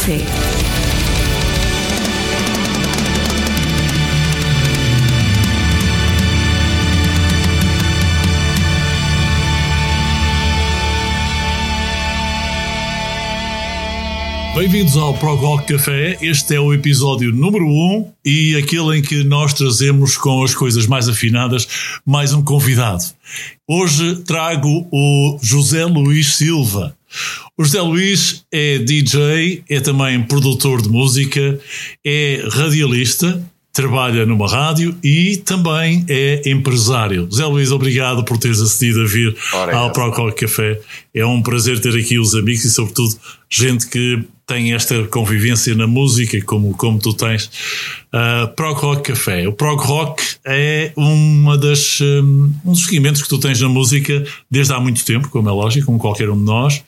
Café. Bem-vindos ao Prog Rock Café. Este é o episódio número 1 um, e aquele em que nós trazemos com as coisas mais afinadas mais um convidado. Hoje trago o José Luís Silva. O José Luís é DJ, é também produtor de música, é radialista, trabalha numa rádio e também é empresário. José Luís, obrigado por teres acedido a vir Ora, ao Procol Café. É um prazer ter aqui os amigos e, sobretudo, gente que tem esta convivência na música como, como tu tens. Uh, Prog Rock Café. O Prog Rock é uma das, um, um, dos seguimentos que tu tens na música desde há muito tempo, como é lógico, como qualquer um de nós.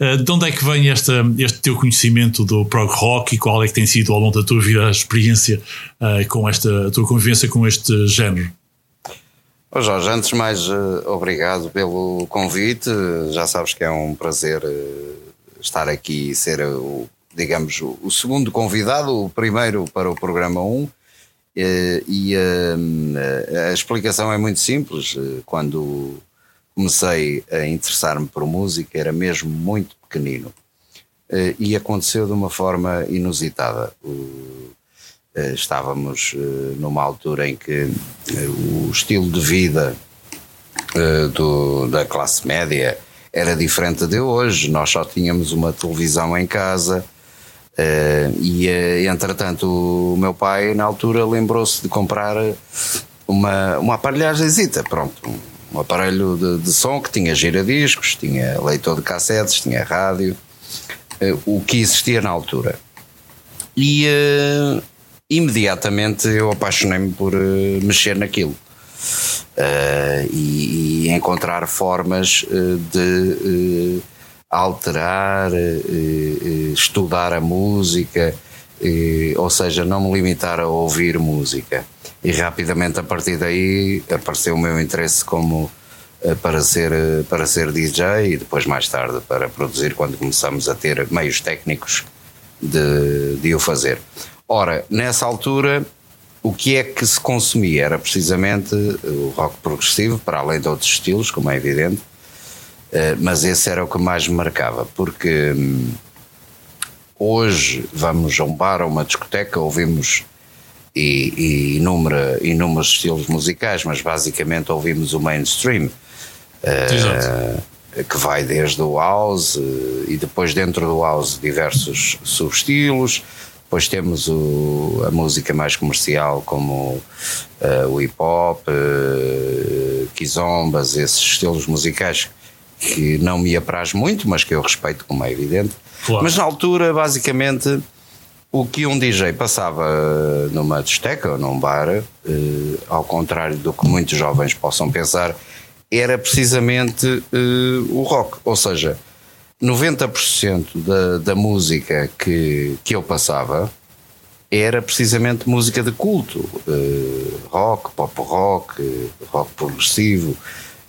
Uh, de onde é que vem esta, este teu conhecimento do Prog Rock e qual é que tem sido ao longo da tua vida a experiência uh, com esta, a tua convivência com este género? Oh Jorge, antes mais, uh, obrigado pelo convite. Já sabes que é um prazer uh, estar aqui ser o, digamos, o, o, segundo convidado, o primeiro para o programa 1. E, e a, a, explicação é muito simples. Quando comecei a interessar-me por música, era mesmo muito pequenino. E aconteceu de uma forma inusitada. Estávamos numa altura em que o estilo de vida do, da classe média era diferente de hoje. Nós só tínhamos uma televisão em casa. Uh, e uh, entretanto o meu pai na altura lembrou-se de comprar uma, uma aparelhagenzita, pronto, um, aparelho de, de, som que tinha giradiscos, tinha leitor de cassetes, tinha rádio, uh, o que existia na altura. E imediatamente eu apaixonei-me por mexer naquilo. Uh, e, e, encontrar formas uh, de uh, alterar, estudar a música, ou seja, não me limitar a ouvir música. E rapidamente a partir daí apareceu o meu interesse como para ser, para ser DJ e depois mais tarde para produzir quando começamos a ter meios técnicos de, de o fazer. Ora, nessa altura o que é que se consumia? Era precisamente o rock progressivo, para além de outros estilos, como é evidente, eh, mas esse era o que mais me marcava, porque hum, hoje vamos a um bar ou uma discoteca, ouvimos e, e inúmera, inúmeros estilos musicais, mas basicamente ouvimos o mainstream. Uh, que vai desde o house e depois dentro do house diversos subestilos, depois temos o, a música mais comercial, como uh, o hip hop, uh, kizombas, esses estilos musicais que não me apraz muito, mas que eu respeito, como é evidente. Claro. Mas na altura, basicamente, o que um DJ passava numa discoteca ou num bar, uh, ao contrário do que muitos jovens possam pensar, era precisamente o rock. Ou seja, 90% da, da música que, que eu passava era precisamente música de culto, uh, rock, pop rock, rock progressivo,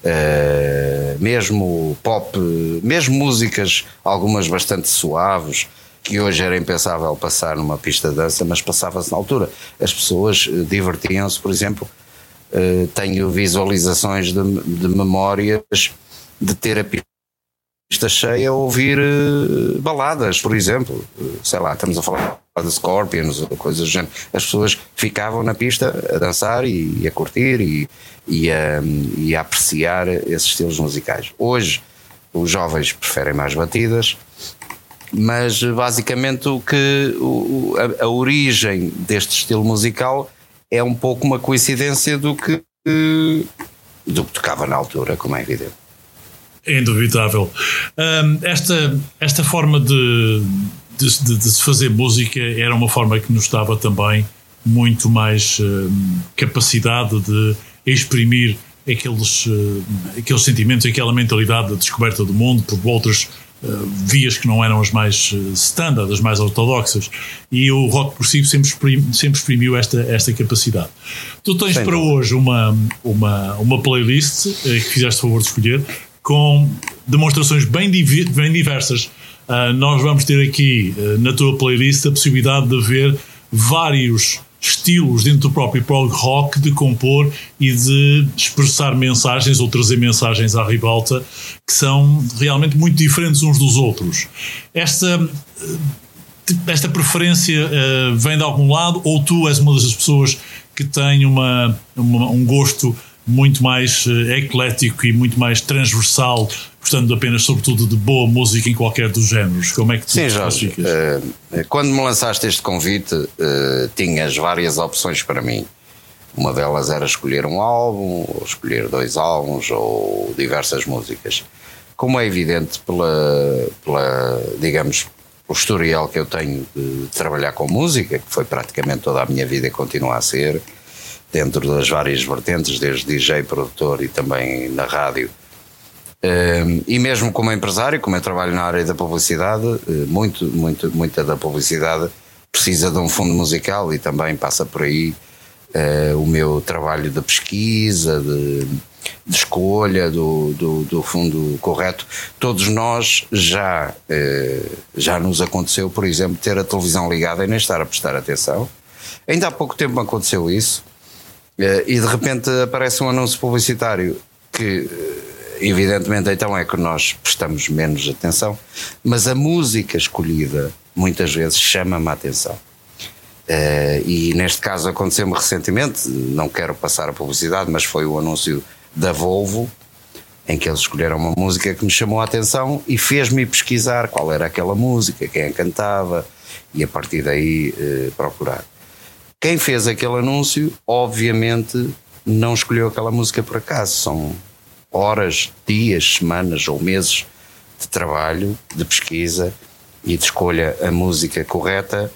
uh, mesmo pop, mesmo músicas, algumas bastante suaves, que hoje era impensável passar numa pista de dança, mas passava-se na altura. As pessoas eh, divertiam-se, por exemplo, uh, tenho visualizações de, de memórias de ter a pista pista cheia a ouvir uh, baladas, por exemplo. Uh, sei lá, estamos a falar de Scorpions ou coisas do género. As pessoas ficavam na pista a dançar e, e a curtir e, e, a, e a apreciar esses estilos musicais. Hoje, os jovens preferem mais batidas, mas basicamente o que o, a, a, origem deste estilo musical é um pouco uma coincidência do que, do que tocava na altura, como é evidente. É indubitável. Um, esta, esta forma de, de, de, de, se fazer música era uma forma que nos dava também muito mais um, capacidade de exprimir aqueles, uh, aqueles sentimentos, aquela mentalidade da descoberta do mundo por outras uh, vias que não eram as mais uh, standard, as mais ortodoxas. E o rock progressivo sempre, exprim, sempre exprimiu esta, esta capacidade. Tu tens Sim. para hoje uma, uma, uma playlist que fizeste favor de escolher com demonstrações bem, bem diversas. Uh, nós vamos ter aqui uh, na tua playlist a possibilidade de ver vários estilos dentro do próprio prog rock de compor e de expressar mensagens ou trazer mensagens à ribalta que são realmente muito diferentes uns dos outros. Esta esta preferência uh, vem de algum lado ou tu és uma das pessoas que tem uma, uma um gosto muito mais uh, eclético e muito mais transversal, gostando apenas, sobretudo, de boa música em qualquer dos géneros? Como é que tu Sim, Jorge, uh, quando me lançaste este convite, tinhas várias opções para mim. Uma delas era escolher um álbum, ou escolher dois álbuns, ou diversas músicas. Como é evidente pela, pela digamos, o historial que eu tenho de trabalhar com música, que foi praticamente toda a minha vida e continua a ser, dentro das várias vertentes, desde DJ, produtor e também na rádio. Um, e mesmo como empresário, como eu trabalho na área da publicidade, eh, muito, muito, muita da publicidade precisa de um fundo musical e também passa por aí uh, o meu trabalho de pesquisa, de de escolha do, do, do, fundo correto. Todos nós já, eh, já nos aconteceu, por exemplo, ter a televisão ligada e nem estar a prestar atenção. Ainda há pouco tempo aconteceu isso eh, e de repente aparece um anúncio publicitário que, eh, evidentemente, então é que nós prestamos menos atenção, mas a música escolhida muitas vezes chama-me a atenção. Uh, e neste caso aconteceu-me recentemente, não quero passar a publicidade, mas foi o anúncio da Volvo, em que eles escolheram uma música que me chamou a atenção e fez-me pesquisar qual era aquela música, quem a cantava e a partir daí eh, procurar. Quem fez aquele anúncio, obviamente, não escolheu aquela música por acaso. São horas, dias, semanas ou meses de trabalho, de pesquisa e de escolha a música correta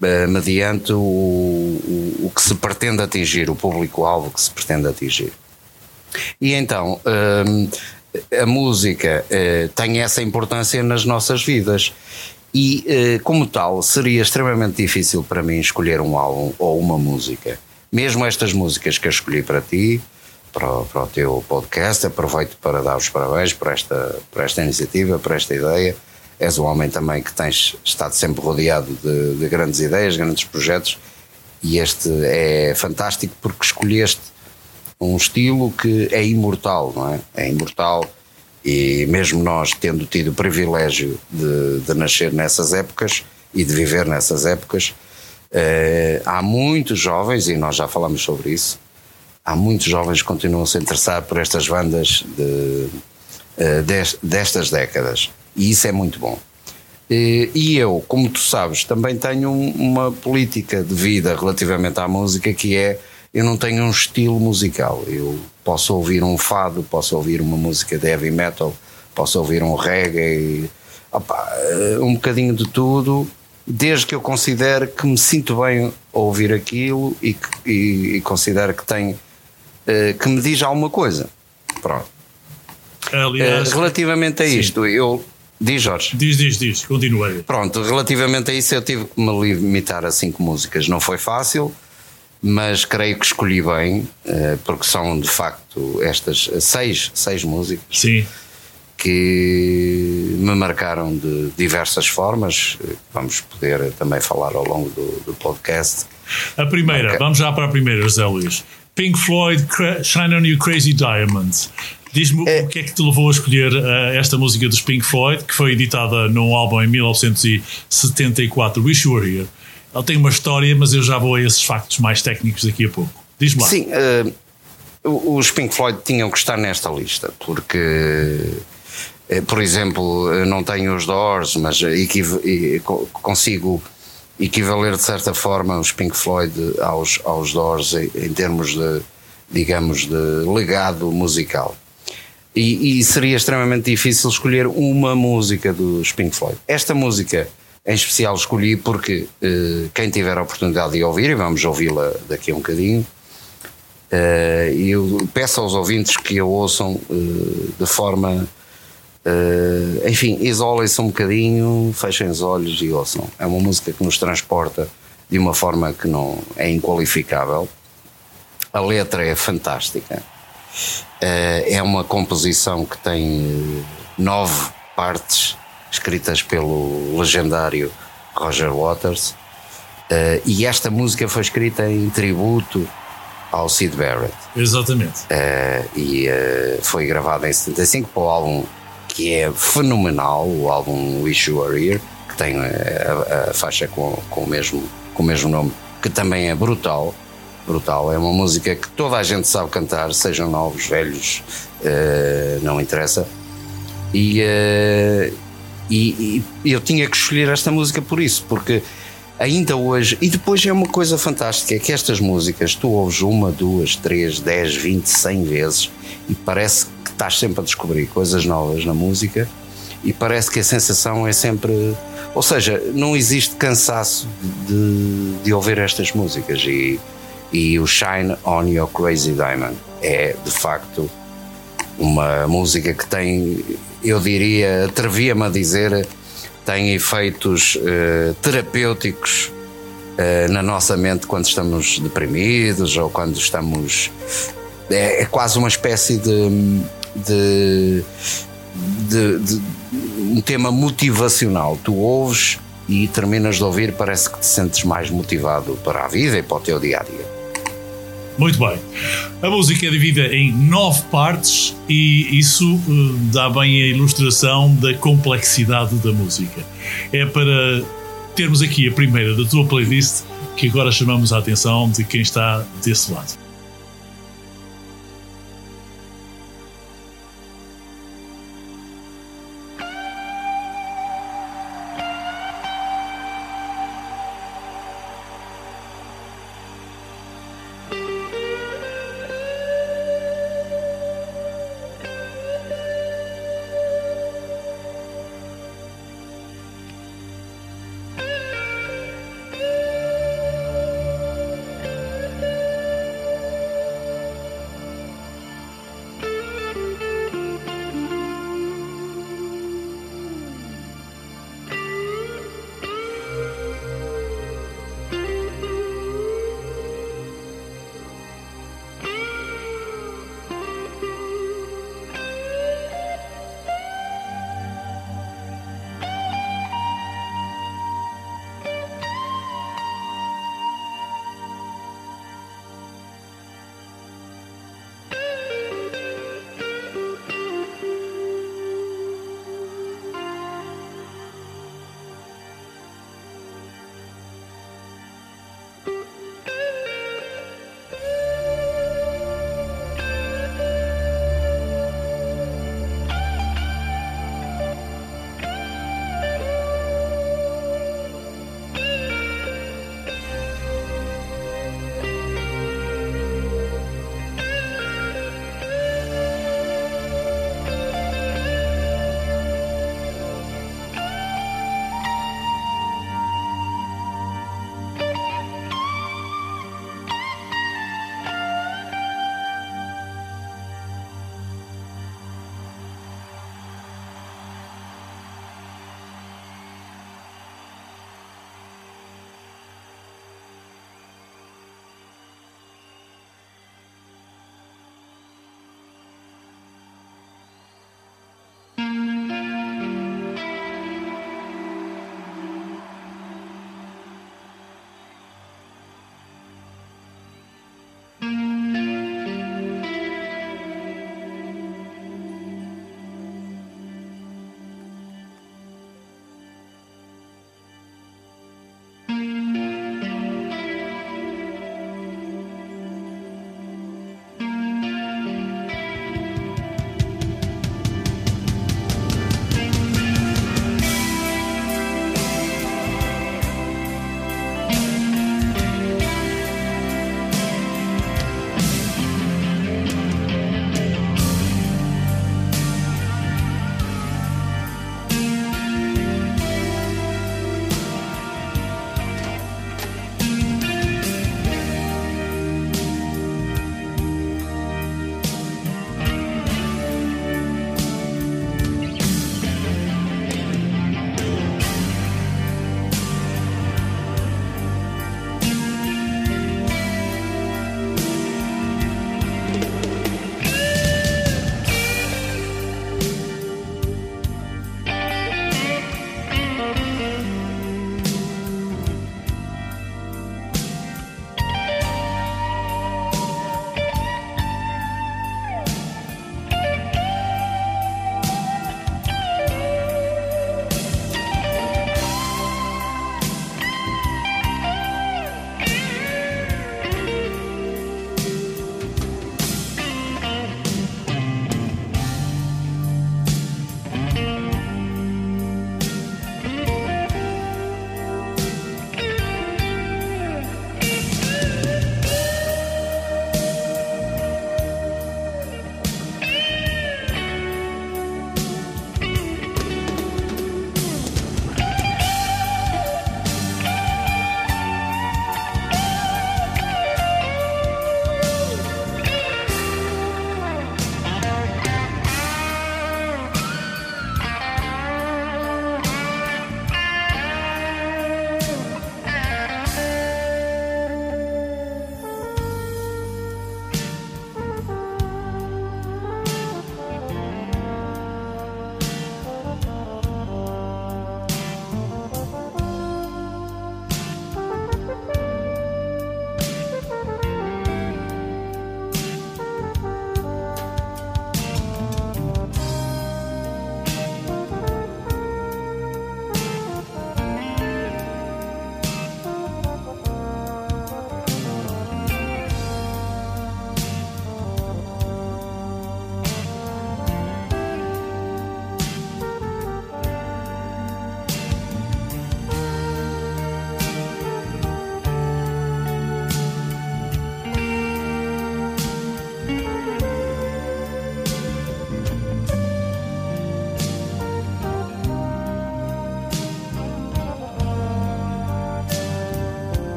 eh, mediante o, o, o que se pretende atingir, o público-alvo que se pretende atingir. E então, hum, a música uh, tem essa importância nas nossas vidas. E, uh, como tal, seria extremamente difícil para mim escolher um álbum ou uma música. Mesmo estas músicas que eu escolhi para ti, para o, para o teu podcast, aproveito para dar os parabéns por esta, por esta iniciativa, por esta ideia. És um homem também que tens estado sempre rodeado de, de grandes ideias, grandes projetos, e este é fantástico porque escolheste um estilo que é imortal, não é? É imortal e mesmo nós tendo tido o privilégio de, de nascer nessas épocas e de viver nessas épocas, eh, há muitos jovens, e nós já falamos sobre isso, há muitos jovens que continuam a se interessar por estas bandas de, eh, destas décadas e isso é muito bom. E eu, como tu sabes, também tenho uma política de vida relativamente à música que é eu não tenho um estilo musical. Eu posso ouvir um fado, posso ouvir uma música de heavy metal, posso ouvir um reggae, opa, eh, um bocadinho de tudo, desde que eu considere que me sinto bem a ouvir aquilo e, que, e, e considero que tem eh, que me diz alguma coisa. Pronto. Aliás, uh, relativamente a isto, eu Diz Jorge. Diz, diz, diz, continuei. Pronto, relativamente a isso eu tive que me limitar a cinco músicas. Não foi fácil, mas creio que escolhi bem, eh, porque são de facto estas seis, seis músicas Sim. que me marcaram de diversas formas. Vamos poder também falar ao longo do, do podcast. A primeira, okay. vamos já para a primeira, José Luís. Pink Floyd, Shine on You Crazy Diamonds. Diz-me é, o que é que te levou a escolher uh, esta música dos Pink Floyd, que foi editada num álbum em 1974, Wish You Were Here. Ela tem uma história, mas eu já vou a esses factos mais técnicos daqui a pouco. Diz-me lá. Sim, uh, os Pink Floyd tinham que estar nesta lista, porque, uh, por exemplo, não tenho os Doors, mas consigo equivaler de certa forma os Pink Floyd aos, aos Doors em, em termos de, digamos, de legado musical. E, e, seria extremamente difícil escolher uma música dos Pink Floyd. Esta música em especial escolhi porque uh, quem tiver a oportunidade de ouvir, e vamos ouvi-la daqui a um bocadinho, uh, eu peço aos ouvintes que a ouçam uh, de forma. enfim, isolem-se um bocadinho, fechem os olhos e ouçam. É uma música que nos transporta de uma forma que não é inqualificável. A letra é fantástica. é uma composição que tem nove partes escritas pelo legendário Roger Waters. Uh, e esta música foi escrita em tributo ao Sid Barrett. Exatamente. Uh, e uh, foi gravada em 75 para o álbum que é fenomenal, o álbum Wish You Were Here, que tem a, a faixa com, com, o mesmo, com o mesmo nome, que também é brutal. Brutal, é uma música que toda a gente sabe cantar, sejam novos, velhos, não interessa. E, e, e eu tinha que escolher esta música por isso, porque ainda hoje, e depois é uma coisa fantástica, é que estas músicas tu ouves uma, duas, três, dez, vinte, cem vezes e parece que estás sempre a descobrir coisas novas na música e parece que a sensação é sempre. Ou seja, não existe cansaço de, de ouvir estas músicas e, e o Shine on Your Crazy Diamond é de facto uma música que tem, eu diria, atrevia-me a dizer, tem efeitos uh, terapêuticos uh, na nossa mente quando estamos deprimidos ou quando estamos. É, é quase uma espécie de, de, de, de, um tema motivacional. Tu ouves e terminas de ouvir, parece que te sentes mais motivado para a vida e para o teu dia a dia. Muito bem. A música é dividida em nove partes e isso uh, dá bem a ilustração da complexidade da música. É para termos aqui a primeira da tua playlist que agora chamamos a atenção de quem está desse lado.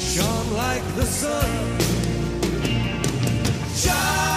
Shone like the sun. Shine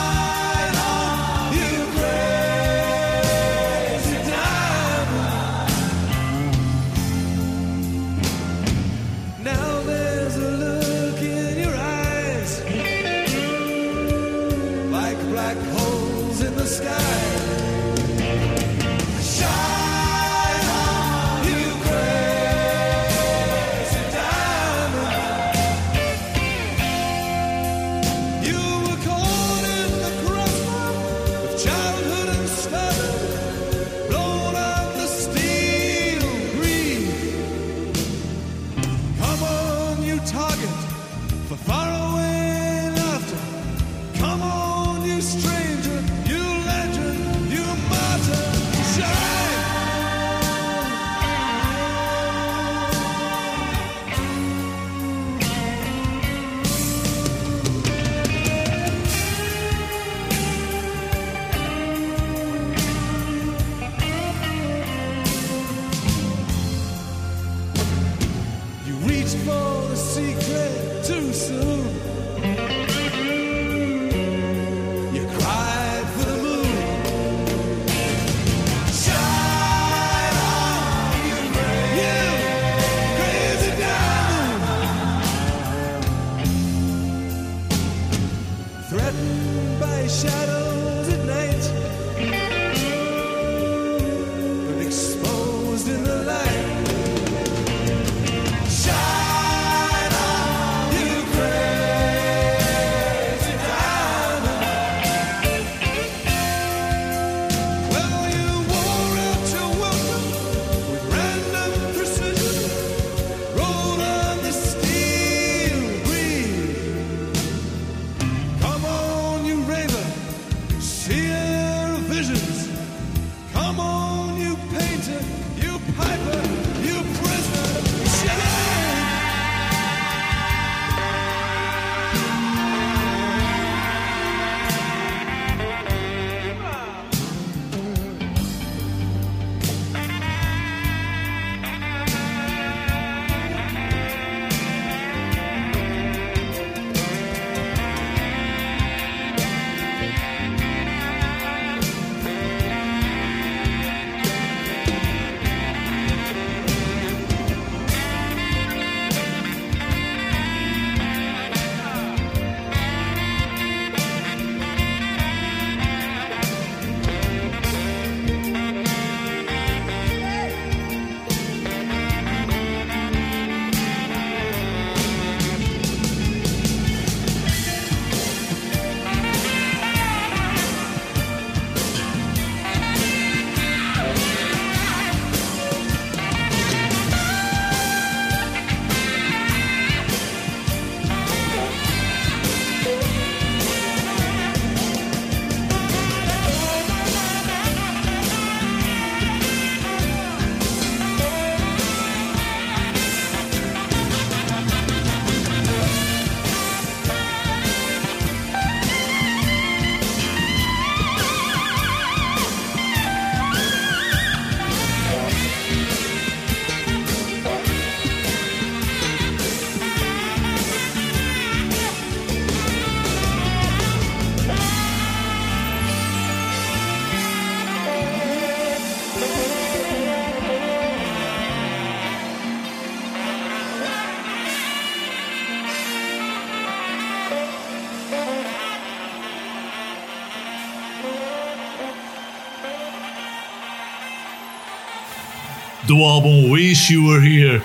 do álbum Wish You Were Here.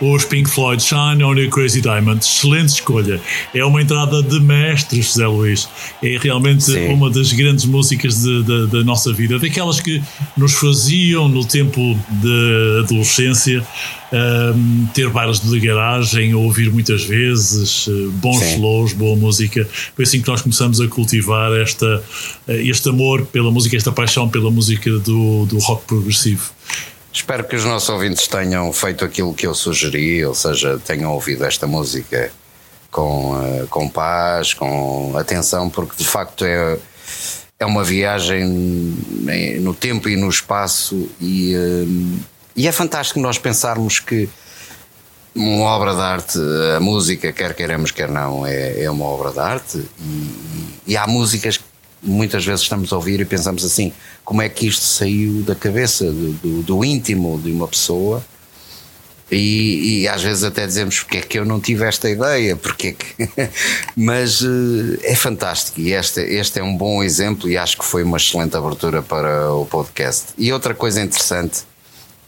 Os Pink Floyd Shine on Your Crazy Diamond. Excelente escolha. É uma entrada de mestres, José Luís. É realmente Sim. uma das grandes músicas de- de- da nossa vida. Daquelas que nos faziam, no tempo de adolescência, ahm, ter bailes de garagem, ouvir muitas vezes, eh, bons Sim. flows, boa música. Foi assim que nós começamos a cultivar esta, eh, este amor pela música, esta paixão pela música do, do rock progressivo. Espero que os nossos ouvintes tenham feito aquilo que eu sugeri, ou seja, tenham ouvido esta música com, eh, com paz, com atenção, porque de facto é, é uma viagem no tempo e no espaço e, hum, e é fantástico nós pensarmos que uma obra de arte, a música, quer queiramos, quer não, é, é uma obra de arte e, e há músicas que muitas vezes estamos a ouvir e pensamos assim: como é que isto saiu da cabeça, do, do, do íntimo de uma pessoa? E, e, às vezes até dizemos porque é que eu não tive esta ideia, porque é que... mas uh, é fantástico e este, este é um bom exemplo e acho que foi uma excelente abertura para o podcast. E outra coisa interessante,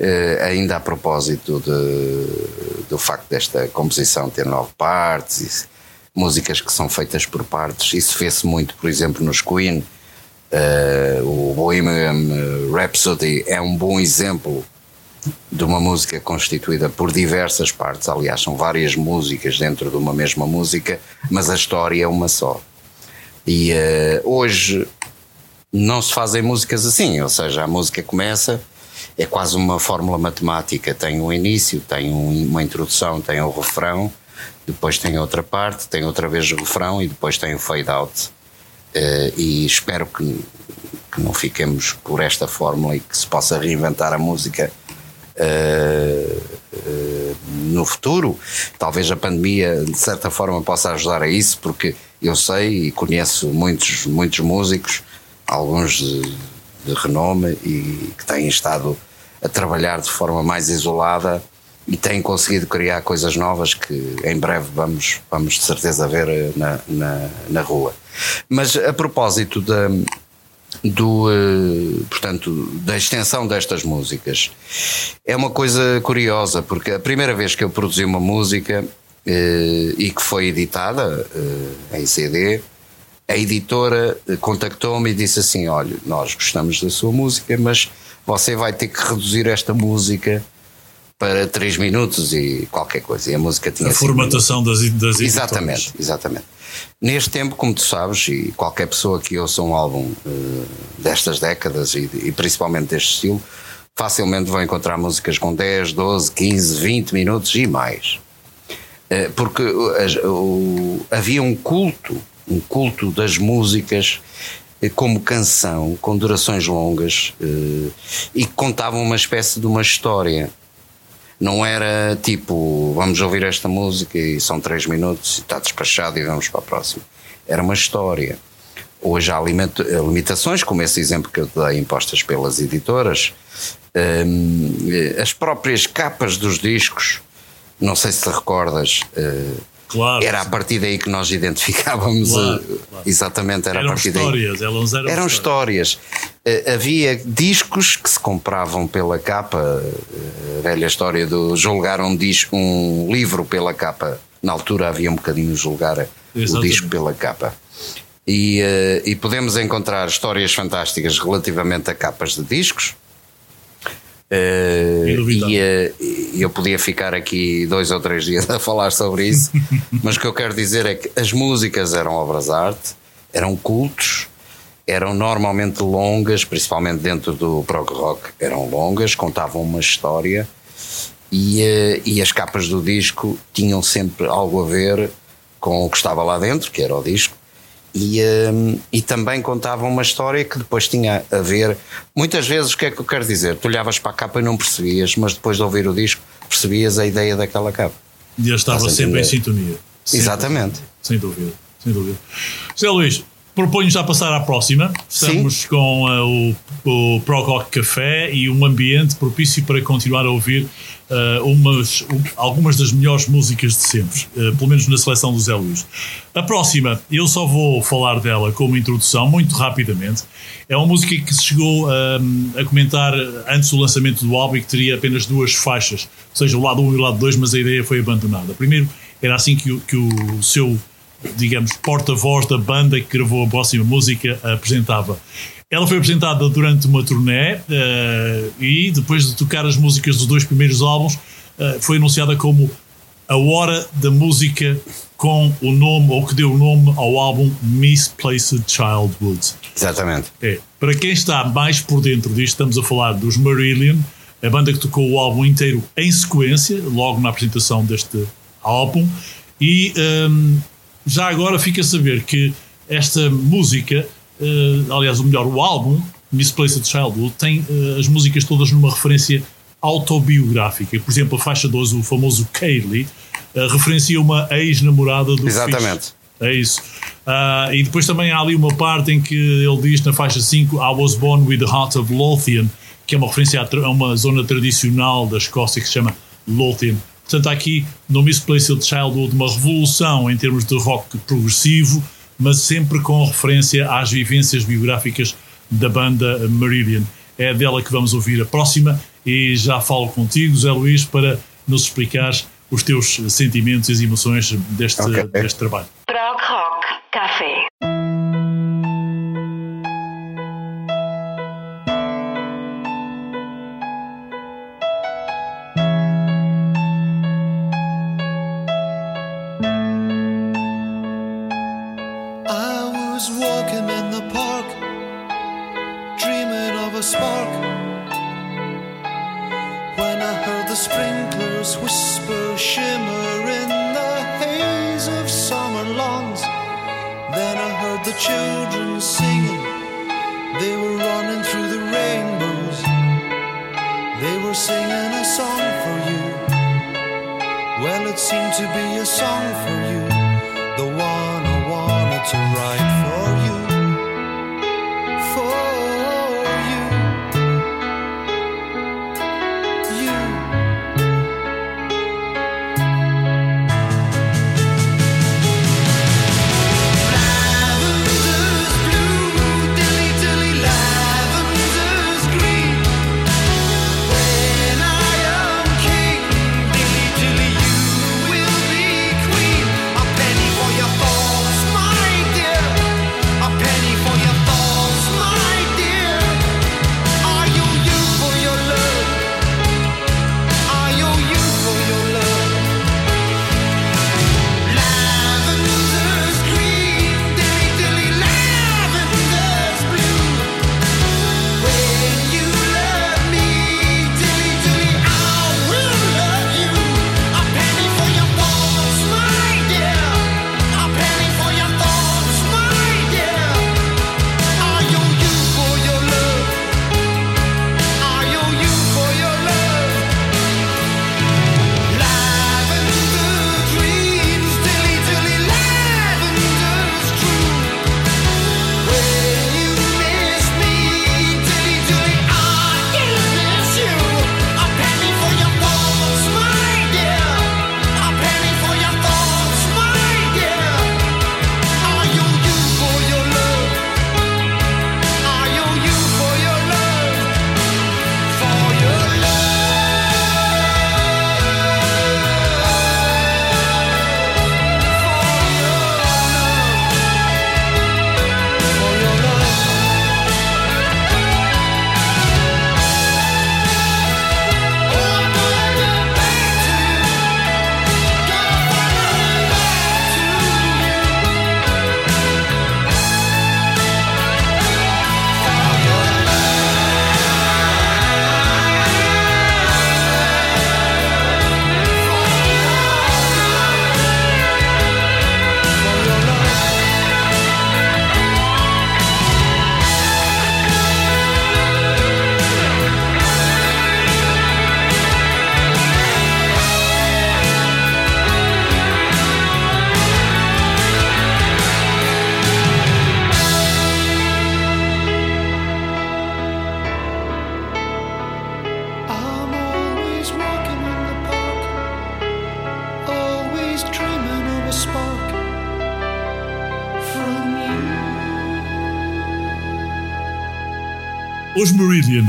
uh, ainda a propósito de, do facto desta composição ter nove partes, músicas que são feitas por partes, isso fez-se muito, por exemplo, nos Queen. Uh, o Bohemian Rhapsody é um bom exemplo de uma música constituída por diversas partes, aliás, são várias músicas dentro de uma mesma música, mas a história é uma só. E uh, hoje não se fazem músicas assim, ou seja, a música começa, é quase uma fórmula matemática: tem um início, tem um, uma introdução, tem um refrão, depois tem outra parte, tem outra vez o refrão e depois tem o fade out. Uh, e espero que, que não fiquemos por esta fórmula e que se possa reinventar a música Uh, uh, no futuro. Talvez a pandemia, de certa forma, possa ajudar a isso, porque eu sei e conheço muitos, muitos músicos, alguns de, de renome e que têm estado a trabalhar de forma mais isolada e têm conseguido criar coisas novas que em breve vamos, vamos de certeza ver na, na, na rua. Mas a propósito da do, uh, portanto, da extensão destas músicas. É uma coisa curiosa, porque a primeira vez que eu produzi uma música uh, e que foi editada em CD, a editora contactou-me e disse assim: Olha, nós gostamos da sua música, mas você vai ter que reduzir esta música para 3 minutos e qualquer coisa. E a música tinha. A formatação das, das editoras. Exatamente, exatamente. Neste tempo, como tu sabes, e qualquer pessoa que ouça um álbum uh, destas décadas e, e, principalmente deste estilo, facilmente vão encontrar músicas com 10, 12, 15, 20 minutos e mais. Uh, porque uh, havia um culto, um culto das músicas como canção, com durações longas e que contavam uma espécie de uma história não era tipo, vamos ouvir esta música e são três minutos e está despachado e vamos para a próxima. Era uma história. Hoje há limitações, como esse exemplo que eu dei, impostas pelas editoras. Um, as próprias capas dos discos, não sei se te recordas, uh, Claro, era a partir daí que nós identificávamos claro, eh, claro. exatamente era eram a partir histórias, daí. Elas eram, eram histórias. histórias. Uh, havia discos que se compravam pela capa, uh, a velha história do julgar um disco, um livro pela capa. Na altura havia um bocadinho julgar Exatamente. o disco pela capa. E, e podemos encontrar histórias fantásticas relativamente a capas de discos Uh, e uh, eu podia ficar aqui dois ou três dias a falar sobre isso, mas o que eu quero dizer é que as músicas eram obras de arte, eram cultos, eram normalmente longas, principalmente dentro do prog rock, eram longas, contavam uma história e, uh, e as capas do disco tinham sempre algo a ver com o que estava lá dentro, que era o disco, e, um, e também contavam uma história que depois tinha a ver. Muitas vezes, o que é que eu quero dizer? Tu olhavas para a capa e não percebias, mas depois de ouvir o disco, percebias a ideia daquela capa. E eu estava sempre em sintonia. Sempre. Exatamente. Sem dúvida, sem dúvida. José Luís, proponho já passar à próxima. Estamos Sim. com uh, o, o Prococ Café e um ambiente propício para continuar a ouvir uh, umas, algumas das melhores músicas de sempre, uh, pelo menos na seleção do Zé Luís. A próxima, eu só vou falar dela como introdução, muito rapidamente. É uma música que se chegou uh, a comentar antes do lançamento do álbum e que teria apenas duas faixas, ou seja, o lado 1 e o lado 2, mas a ideia foi abandonada. Primeiro, era assim que, que o seu digamos, porta-voz da banda que gravou a próxima música apresentava. Ela foi apresentada durante uma turnê uh, e depois de tocar as músicas dos dois primeiros álbuns, uh, foi anunciada como a hora da música com o nome, ou que deu o nome ao álbum Misplaced Childhood. Exatamente. É. Para quem está mais por dentro disto, estamos a falar dos Marillion, a banda que tocou o álbum inteiro em sequência, logo na apresentação deste álbum, e um, já agora fica a saber que esta música uh, aliás, o melhor, o álbum, Misplaced Childhood, tem uh, as músicas todas numa referência autobiográfica. Por exemplo, a faixa 12, o famoso Kaylee, uh, referencia uma ex-namorada do Exatamente. Fish. É isso. Uh, e depois também há ali uma parte em que ele diz na faixa 5 I was born with the heart of Lothian, que é uma referência a uma zona tradicional da Escócia que se chama Lothian. Portanto, há aqui no Misplaced Childhood uma revolução em termos de rock progressivo, mas sempre com referência às vivências biográficas da banda Meridian. É dela que vamos ouvir a próxima e já falo contigo, Zé Luís, para nos explicares os teus sentimentos e as emoções deste, okay. deste trabalho. Prog Rock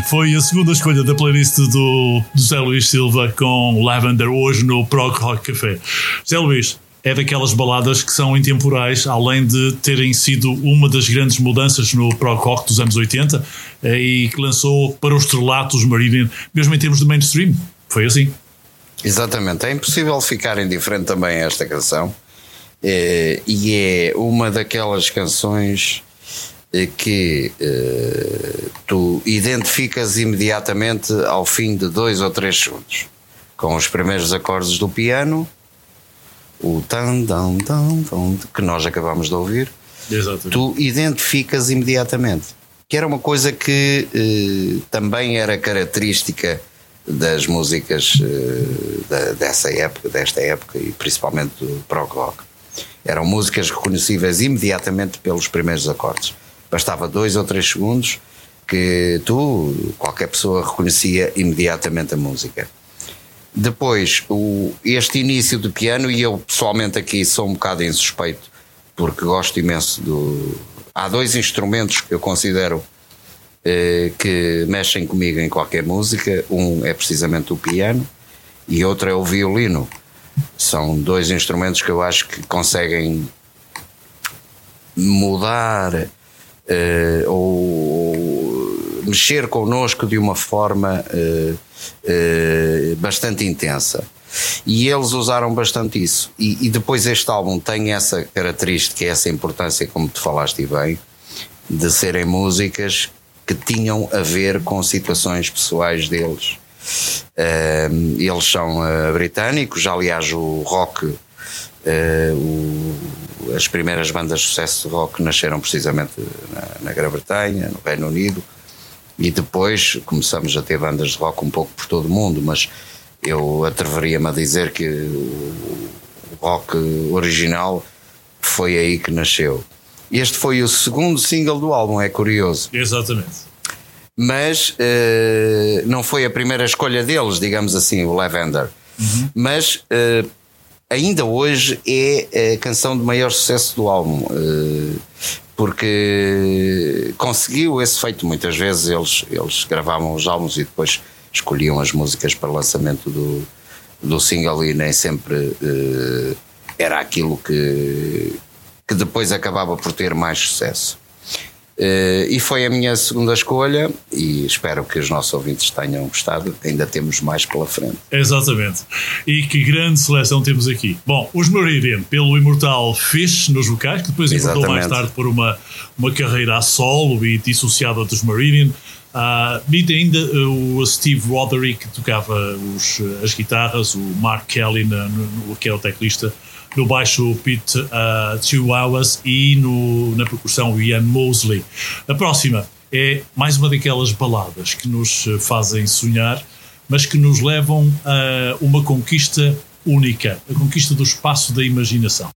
foi a segunda escolha da playlist do, do Zé Luís Silva com Lavender hoje no Prog Rock Café. Zé Luís, é daquelas baladas que são intemporais, além de terem sido uma das grandes mudanças no prog rock dos anos 80 eh, e que lançou para os estrelatos Meridian, mesmo em termos de mainstream. Foi assim. Exatamente. É impossível ficar indiferente também a esta canção. É, e é uma daquelas canções eh, que uh, tu identificas imediatamente ao fim de dois ou três segundos, com os primeiros acordes do piano, o tan, tan, tan, tan que nós acabamos de ouvir, Exatamente. tu identificas imediatamente. Que era uma coisa que eh, também era característica das músicas eh, da- dessa época, desta época e principalmente do prog rock. Eram músicas reconhecíveis imediatamente pelos primeiros acordes. Bastava dois ou três segundos que tu, qualquer pessoa, reconhecia imediatamente a música. Depois, o, este início do piano, e eu pessoalmente aqui sou um bocado insuspeito, porque gosto imenso do. Há dois instrumentos que eu considero eh, que mexem comigo em qualquer música. Um é precisamente o piano e outro é o violino. São dois instrumentos que eu acho que conseguem mudar eh, ou mexer connosco de uma forma eh, eh, bastante intensa. E eles usaram bastante isso. E, e depois este álbum tem essa característica, essa importância, como tu falaste bem, de serem músicas que tinham a ver com situações pessoais deles. Eles são britânicos, aliás, o rock, eh, o- as primeiras bandas de sucesso de rock nasceram precisamente na, na Grã-Bretanha, no Reino Unido, e depois começamos a ter bandas de rock um pouco por todo o mundo, mas eu atreveria-me a dizer que o rock original foi aí que nasceu. Este foi o segundo single do álbum, é curioso Exatamente. mas eh, não foi a primeira escolha deles, digamos assim, o Lavender. Mas eh, ainda hoje é a canção de maior sucesso do álbum, eh, porque conseguiu esse feito. Muitas vezes eles, eles gravavam os álbuns e depois escolhiam as músicas para lançamento do, do single e nem sempre eh, era aquilo que, que depois acabava por ter mais sucesso. Eh, e foi a minha segunda escolha e espero que os nossos ouvintes tenham gostado. Ainda temos mais pela frente. Exatamente. E que grande seleção temos aqui. Bom, os Meridian, pelo imortal Fish nos vocais, que depois importou mais tarde por uma, uma carreira a solo e dissociada dos Meridian. Ah, e ainda uh, o Steve Roderick, que tocava os, uh, as guitarras, o Mark Kelly, na, no- que era o teclista, no baixo Pete uh, Chihuahuas e no, na percussão Ian Mosley. A próxima é mais uma daquelas baladas que nos uh, fazem sonhar, mas que nos levam a uma conquista única, a conquista do espaço da imaginação.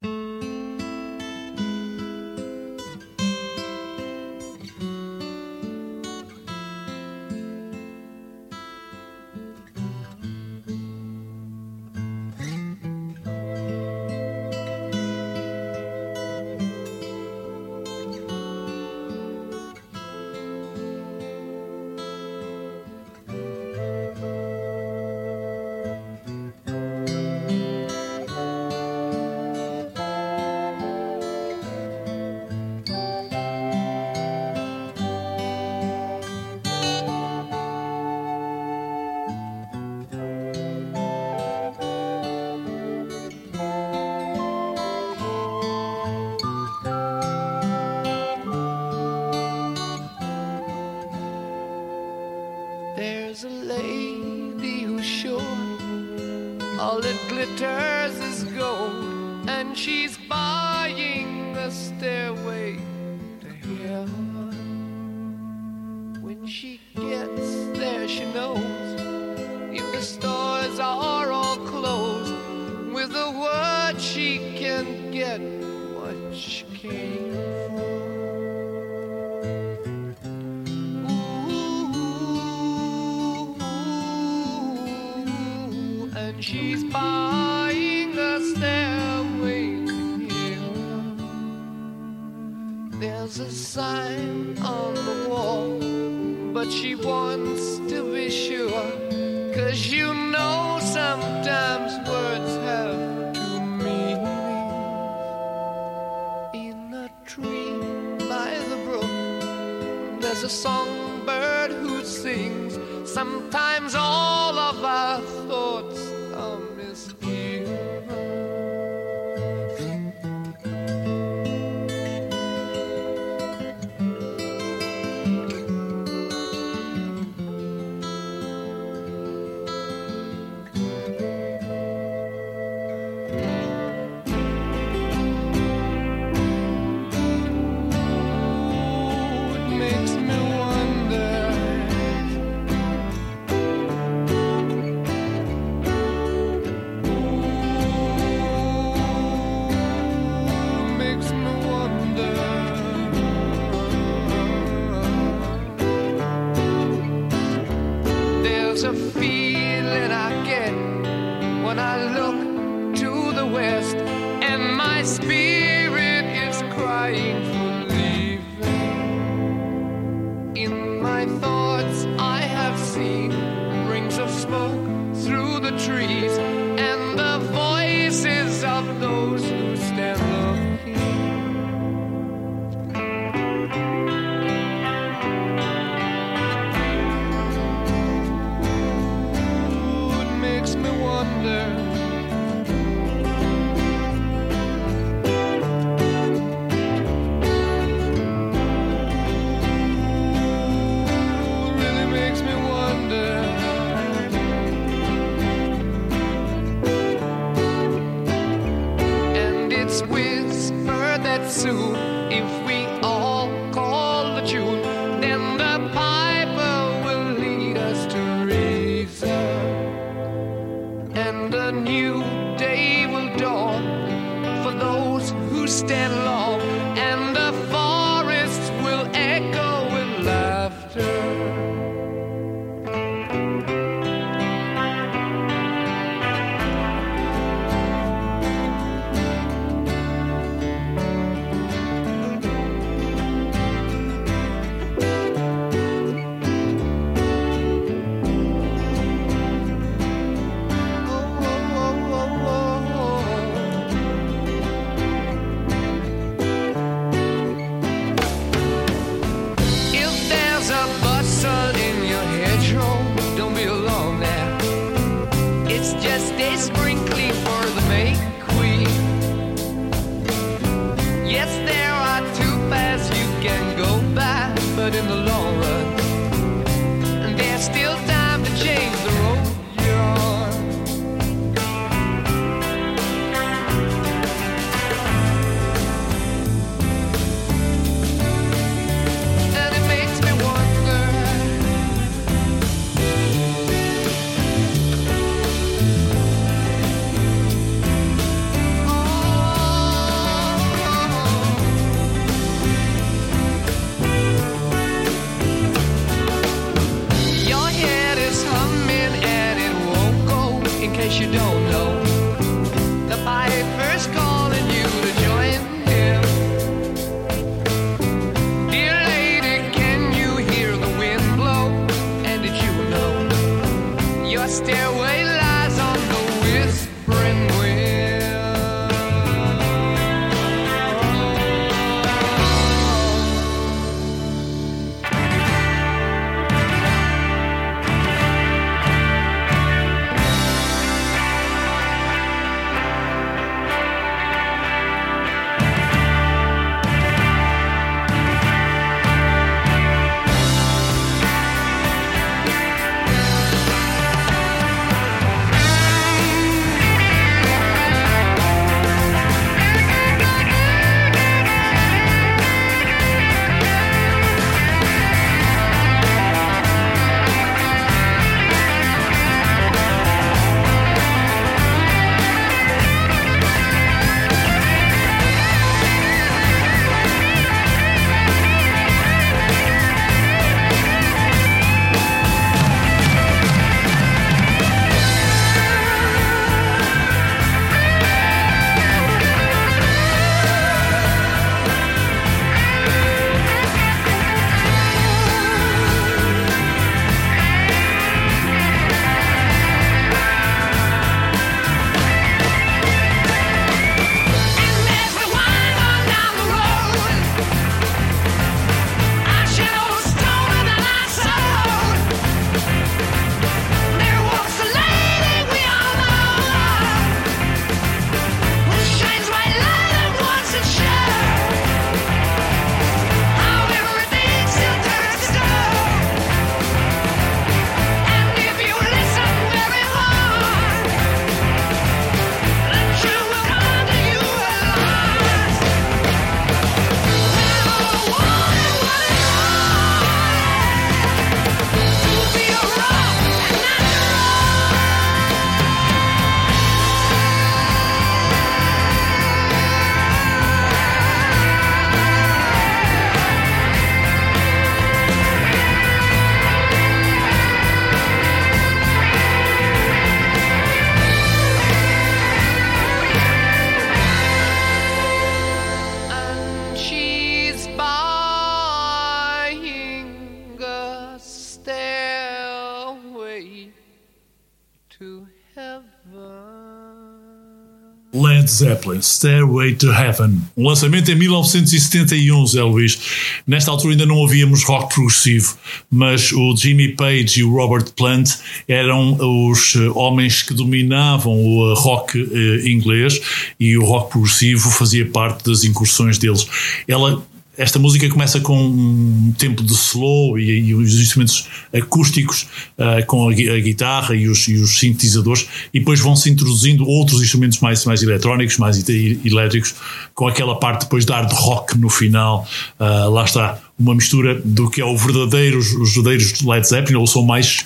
Zeppelin, Stairway to Heaven. Um lançamento em 1971, Zé Luís. Nesta altura ainda não havíamos rock progressivo, mas o Jimmy Page e o Robert Plant eram os eh, homens que dominavam o eh, rock eh, inglês e o rock progressivo fazia parte das incursões deles. Ela esta música começa com um tempo de slow e, e os instrumentos acústicos uh, com a, a, guitarra e os, e os, sintetizadores e depois vão-se introduzindo outros instrumentos mais, mais eletrónicos, mais elétricos, com aquela parte depois de hard rock no final. Uh, lá está uma mistura do que é o verdadeiro, os verdadeiros Led Zeppelin, ou o som mais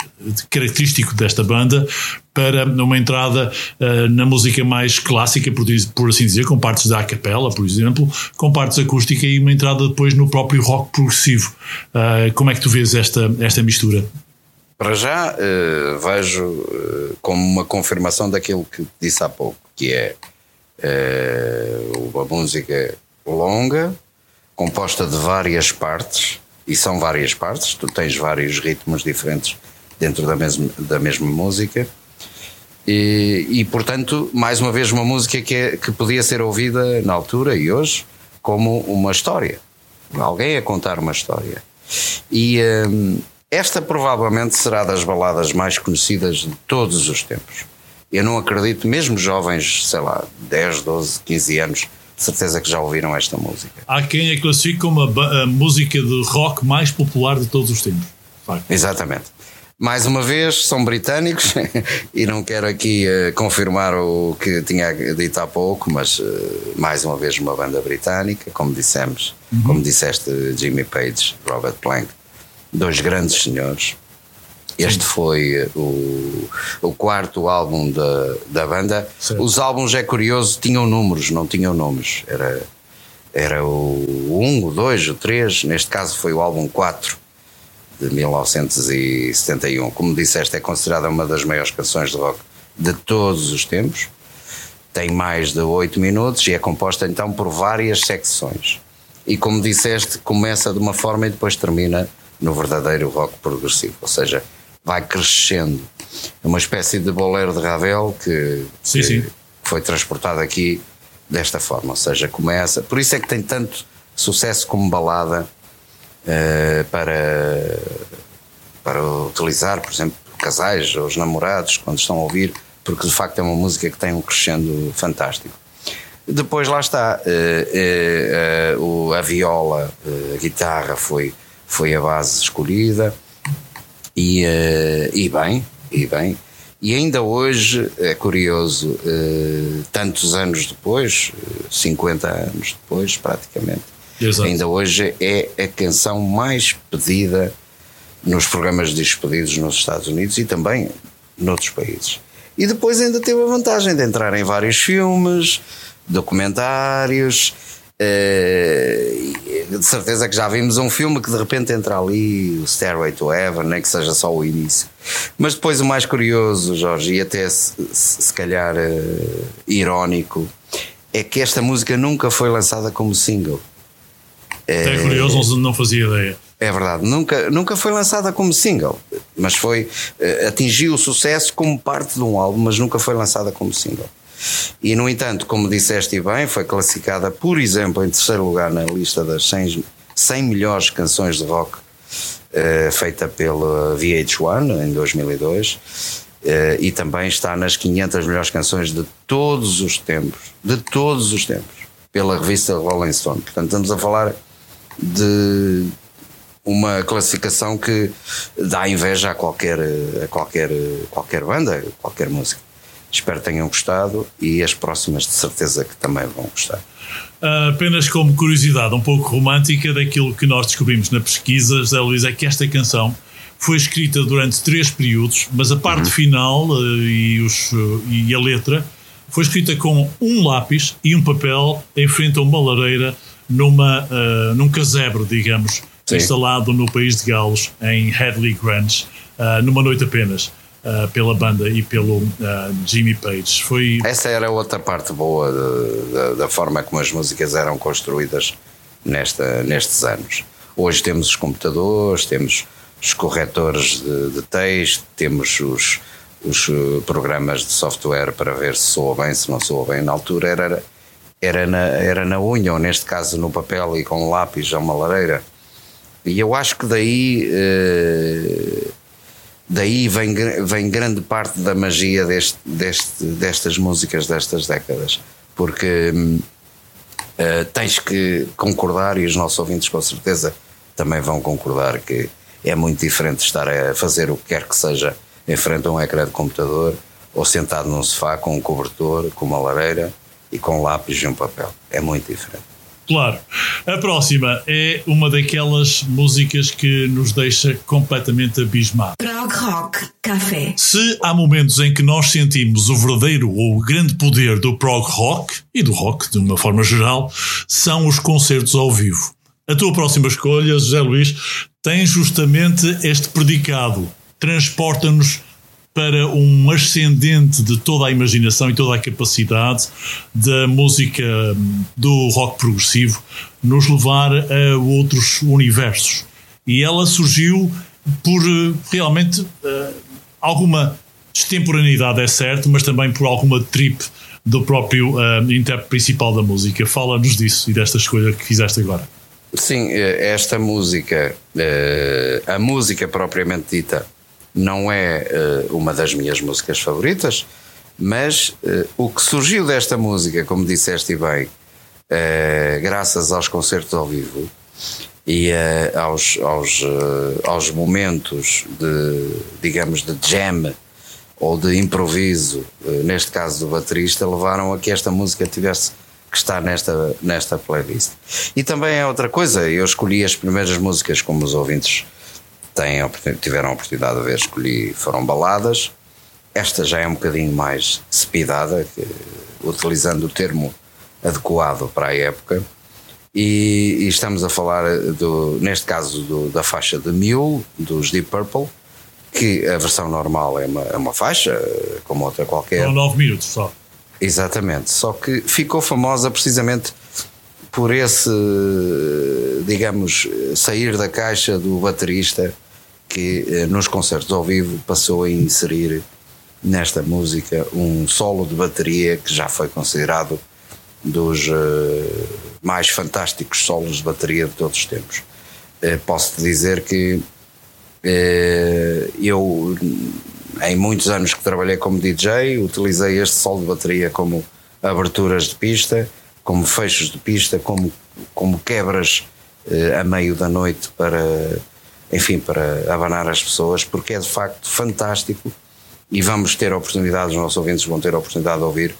característico desta banda, para uma entrada uh, na música mais clássica, por, por, assim dizer, com partes da capela, por exemplo, com partes acústicas e uma entrada depois no próprio rock progressivo. Uh, como é que tu vês esta, esta mistura? Para já uh, vejo como uma confirmação daquilo que disse há pouco, que é uma música longa, composta de várias partes, e são várias partes, tu tens vários ritmos diferentes dentro da mesma, da mesma música. E, e, portanto, mais uma vez, uma música que, é, que podia ser ouvida na altura e hoje como uma história. Alguém a contar uma história. E hum, esta provavelmente será das baladas mais conhecidas de todos os tempos. Eu não acredito, mesmo jovens, sei lá, 10, 12, 15 anos, certeza que já ouviram esta música. Há quem a classifique como a, a música de rock mais popular de todos os tempos. Facto. Exatamente. Mais uma vez, são britânicos e não quero aqui uh, confirmar o que tinha dito há pouco, mas uh, mais uma vez uma banda britânica, como dissemos, uhum. como disseste, Jimmy Page, Robert Plant, dois grandes senhores. Este foi o, o quarto álbum da, da banda. Os álbuns, é curioso, tinham números, não tinham nomes. Era, era o 1, o 2, o 3, neste caso foi o álbum 4 de 1971. Como disseste, é considerada uma das maiores canções de rock de todos os tempos. Tem mais de 8 minutos e é composta então por várias secções. E como disseste, começa de uma forma e depois termina no verdadeiro rock progressivo, ou seja, vai crescendo. É uma espécie de bolero de Ravel que, sim, que sim. foi transportado aqui desta forma, ou seja, começa. Por isso é que tem tanto sucesso como balada uh, para, para utilizar, por exemplo, casais ou os namorados quando estão a ouvir, porque de facto é uma música que tem um crescendo fantástico. Depois lá está, uh, uh, a viola, a guitarra foi, foi a base escolhida e, e bem, e bem. E ainda hoje é curioso, tantos anos depois, 50 anos depois praticamente, Exato. Ainda hoje é a canção mais pedida nos programas de despedidos nos Estados Unidos e também noutros países. E depois ainda teve a vantagem de entrar em vários filmes, documentários. Uh, de certeza que já vimos um filme que de repente entra ali, o Stairway to Heaven, nem que seja só o início. Mas depois o mais curioso, Jorge, e até se, se calhar uh, irónico, é que esta música nunca foi lançada como single. Até é curioso, não fazia ideia. É verdade, nunca, nunca foi lançada como single, mas foi atingiu o sucesso como parte de um álbum, mas nunca foi lançada como single. E no entanto, como disseste bem, foi classificada, por exemplo, em terceiro lugar na lista das 100, 100 melhores canções de rock uh, feita pela VH1 em 2002. Uh, e também está nas 500 melhores canções de todos os tempos, de todos os tempos, pela revista Rolling Stone. Portanto, estamos a falar de uma classificação que dá inveja a qualquer, a qualquer, qualquer banda, qualquer música. Espero que tenham gostado e as próximas de certeza que também vão gostar. Uh, apenas como curiosidade um pouco romântica daquilo que nós descobrimos na pesquisa, José Luís, é que esta canção foi escrita durante três períodos, mas a parte uhum. final uh, e, os, uh, e a letra foi escrita com um lápis e um papel em frente a uma lareira numa, uh, num casebre, digamos, Sim. instalado no país de Galos, em Headley Grange, numa noite apenas. Uh, pela banda e pelo uh, Jimmy Page. Foi... Essa era outra parte boa de, de, da forma como as músicas eram construídas nesta, nestes anos. Hoje temos os computadores, temos os corretores de, de texto, temos os, os programas de software para ver se soa bem, se não soa bem. Na altura era, era na, era na unha, ou neste caso no papel e com lápis a uma lareira. E eu acho que daí, eh, daí vem, vem grande parte da magia deste, deste, destas músicas destas décadas. Porque Uh, tens que concordar, e os nossos ouvintes com certeza também vão concordar, que é muito diferente estar a fazer o que quer que seja em frente a um ecrã de computador ou sentado num sofá com um cobertor, com uma lareira e com um lápis e um papel. É muito diferente. Claro. A próxima é uma daquelas músicas que nos deixa completamente abismados. Prog Rock Café. Se há momentos em que nós sentimos o verdadeiro ou o grande poder do prog rock e do rock de uma forma geral, são os concertos ao vivo. A tua próxima escolha, José Luís, tem justamente este predicado. Transporta-nos para um ascendente de toda a imaginação e toda a capacidade da música do rock progressivo nos levar a outros universos. E ela surgiu por eh, realmente uh, alguma extemporaneidade, é certo, mas também por alguma trip do próprio uh, intérprete principal da música. Fala-nos disso e desta escolha que fizeste agora. Sim, esta música, a música propriamente dita, não é uh, uma das minhas músicas favoritas, mas uh, o que surgiu desta música, como disseste bem, uh, graças aos concertos ao vivo e aos, aos, aos momentos de, digamos, de jam ou de improviso, neste caso do baterista, levaram a que esta música tivesse que estar nesta, nesta playlist. E também é outra coisa, eu escolhi as primeiras músicas como os ouvintes têm, tiveram a oportunidade de ver, escolhi, foram baladas. Esta já é um bocadinho mais speedada, que, utilizando o termo adequado para a época. E, e estamos a falar, do, neste caso, do, da faixa de Mule, dos Deep Purple, que a versão normal é uma, é uma faixa, como outra qualquer. São 9 minutos só. Exatamente, só que ficou famosa precisamente por esse, digamos, sair da caixa do baterista que eh, nos concertos ao vivo passou a inserir nesta música um solo de bateria que já foi considerado dos uh, mais fantásticos solos de bateria de todos os tempos. Uh, Posso-te dizer que eu, em muitos anos que trabalhei como DJ, utilizei este solo de bateria como aberturas de pista, como fechos de pista, como, como quebras a meio da noite para enfim, para abanar as pessoas, porque é de facto fantástico e vamos ter oportunidade, os nossos ouvintes vão ter oportunidade de ouvir.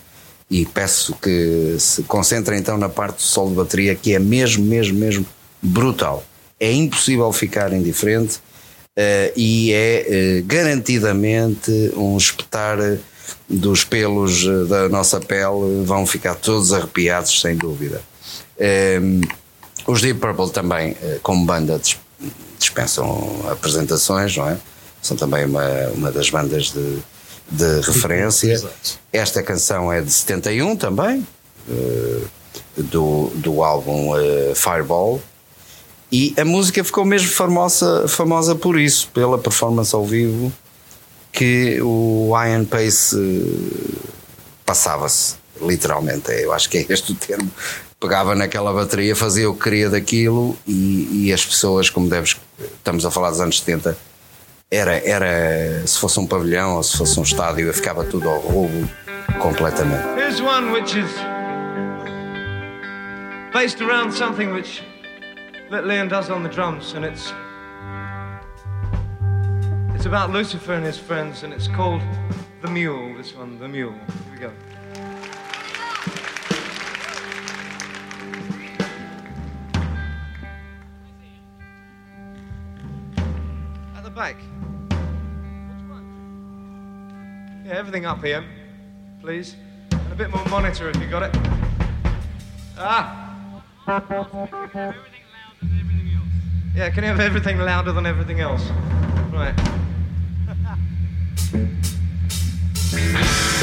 E peço que se concentrem então na parte do solo de bateria, que é mesmo, mesmo, mesmo brutal. É impossível ficar indiferente uh, e é uh, garantidamente um espetar dos pelos eh, da nossa pele, vão ficar todos arrepiados, sem dúvida. os Deep Purple também, como banda, dispensam apresentações, não é? São também uma, uma das bandas de, de referência. Exato. Esta canção é de 71 também, uh, do, do álbum uh, Fireball. E a música ficou mesmo famosa, famosa por isso, pela performance ao vivo que o Iron Pace uh, passava-se, literalmente. Eu acho que é este o termo pegava naquela bateria, fazia o que queria daquilo e, e, as pessoas, como deves, estamos a falar dos anos 70, era, era se fosse um pavilhão ou se fosse um estádio, ficava tudo ao roubo completamente. Here's one which is based around something which that Leon does on the drums and it's it's about Lucifer and his friends and it's called The Mule, this one, The Mule. Here we go. Yeah, everything up here, please. And a bit more monitor if you got it. Ah! Yeah, can you have everything louder than everything else? Right.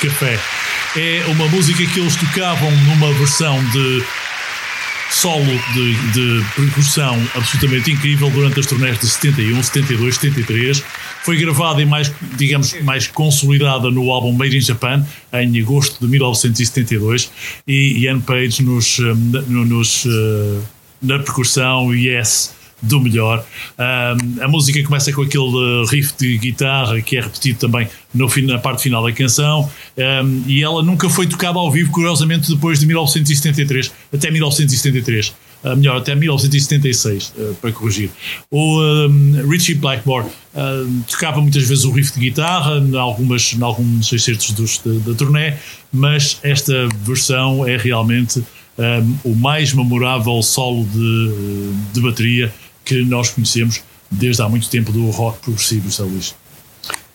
Café. É uma música que eles tocavam numa versão de solo de, de percussão absolutamente incrível durante as turnés de 71, 72, 73. Foi gravada e mais, digamos, mais consolidada no álbum Made in Japan em agosto de 1972 e Ian Page nos, eh, nos, uh, na percussão Yes do melhor. Um, a música começa com aquele riff de guitarra que é repetido também no, na parte final da canção um, e ela nunca foi tocada ao vivo, curiosamente, depois de 1973, até 1973. Uh, melhor, até 1976, uh, para corrigir. O um, Richie Blackmore uh, tocava muitas vezes o riff de guitarra em, algumas, em alguns excertos dos, da, da turnê, mas esta versão é realmente o mais memorável solo de, de bateria que nós conhecemos desde há muito tempo do rock progressivo, São Luís.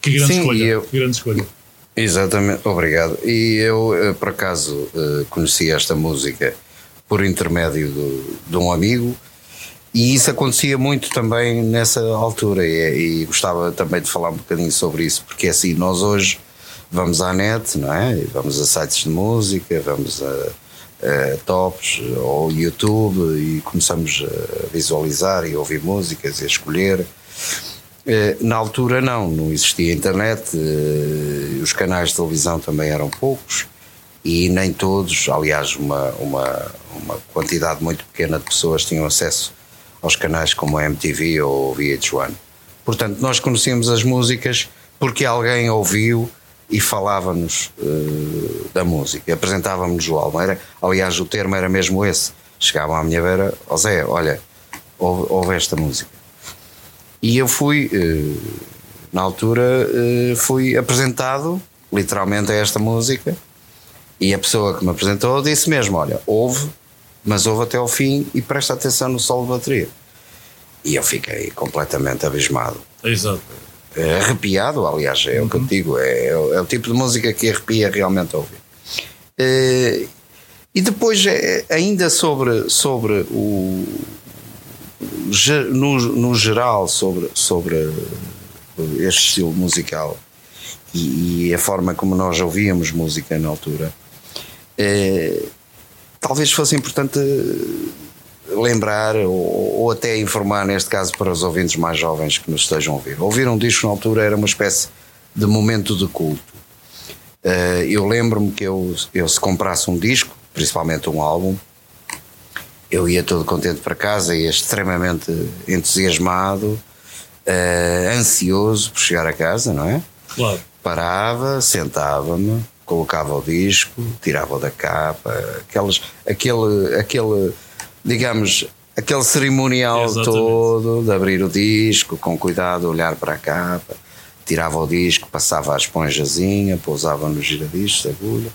Que grande Sim, escolha. eu- Que grande escolha. Exatamente, obrigado. E eu, eh, por acaso, eh, conheci esta música por intermédio do- de um amigo, e isso acontecia muito também nessa altura, e, e gostava também de falar um bocadinho sobre isso, porque assim, nós hoje vamos à net, não é? E Vamos a sites de música, vamos a, a tops ou YouTube e começamos a visualizar e ouvir músicas e a escolher. Eh, Na altura não, não existia internet, eh, os canais de televisão também eram poucos e nem todos, aliás, uma, uma, uma quantidade muito pequena de pessoas tinham acesso aos canais como a MTV ou o VH1. Portanto, nós conhecíamos as músicas porque alguém ouviu e falava-nos eh, da música, apresentava-nos o álbum. Era, aliás, o termo era mesmo esse. Chegavam à minha beira, ó Zé, olha, ouve, ouve esta música. E eu fui, eh, na altura, eh, fui apresentado literalmente a esta música e a pessoa que me apresentou disse mesmo: Olha, ouve, mas ouve até ao fim e presta atenção no solo de bateria. E eu fiquei completamente abismado. Exato. Eh, Arrepiado, aliás, é o que eu te digo, é, é o- é o tipo de música que arrepia realmente a ouvir. Eh, e depois, eh, ainda sobre, sobre o. No, no geral, sobre, sobre este estilo musical e, e a forma como nós ouvíamos música na altura, eh, talvez fosse importante lembrar ou, ou até informar, neste caso, para os ouvintes mais jovens que nos estejam a ouvir. Ouvir um disco na altura era uma espécie de momento de culto. Eh, eu lembro-me que eu, eu, se comprasse um disco, principalmente um álbum, eu ia todo contente para casa, ia extremamente entusiasmado, eh, ansioso por chegar a casa, não é? Claro. Parava, sentava-me, colocava o disco, tirava-o da capa, aqueles, aquele, aquele, digamos, aquele cerimonial Exatamente. todo de abrir o disco, com cuidado, olhar para a capa, tirava o disco, passava a esponjazinha, pousava no giradiscos, agulha,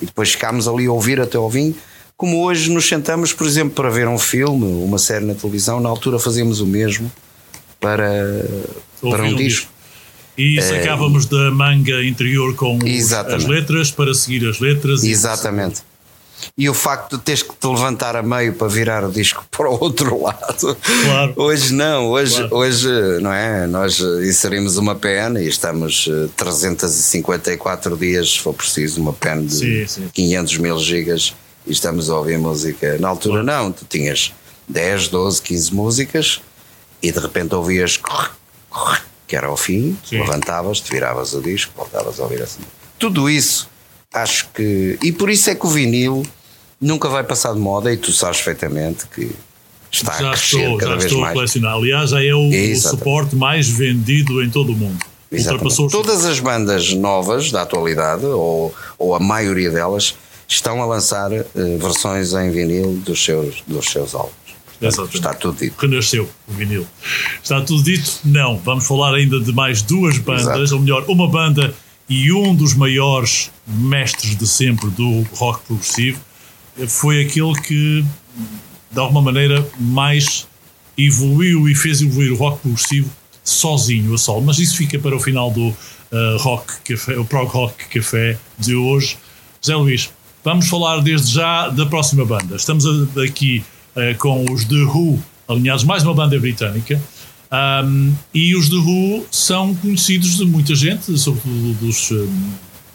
e depois ficámos ali a ouvir até ao fim. Como hoje nos sentamos, por exemplo, para ver um filme, uma série na televisão, na altura fazíamos o mesmo para, para um um disco. E sacávamos da manga interior com os- as letras para seguir as letras. Exatamente. E o facto de teres que te levantar a meio para virar o disco para o outro lado. Claro. Hoje não, hoje, Claro. hoje não é? Nós inserimos uma pen e estamos eh, 354 dias, se for preciso, uma pen de Sim, sim. 500 mil gigas e estamos a ouvir música. Na altura não, tu tinhas 10, 12, 15 músicas e de repente ouvias que era ao fim, levantavas-te, viravas o disco, voltavas a ouvir assim. Tudo isso, acho que. E por isso é que o vinil nunca vai passar de moda e tu sabes perfeitamente que está a Já crescer estou, cada já vez estou a mais. colecionar. Aliás, já é o, o suporte mais vendido em todo o mundo. Ultrapassou Todas as bandas novas da atualidade, ou, ou a maioria delas, estão a lançar eh, versões em vinil dos seus, dos seus álbuns. Exatamente. Está tudo dito. renasceu o vinil. Está tudo dito? Não. Vamos falar ainda de mais duas bandas, Exato. ou melhor, uma banda e um dos maiores mestres de sempre do rock progressivo foi aquele que, de alguma maneira, mais evoluiu e fez evoluir o rock progressivo sozinho, a solo. Mas isso fica para o final do uh, Rock Café, o Prog Rock Café de hoje. José Luís, vamos falar desde já da próxima banda. Estamos aqui uh, com os The Who, alinhados mais uma banda britânica. Um, e os The Who são conhecidos de muita gente, sobretudo dos,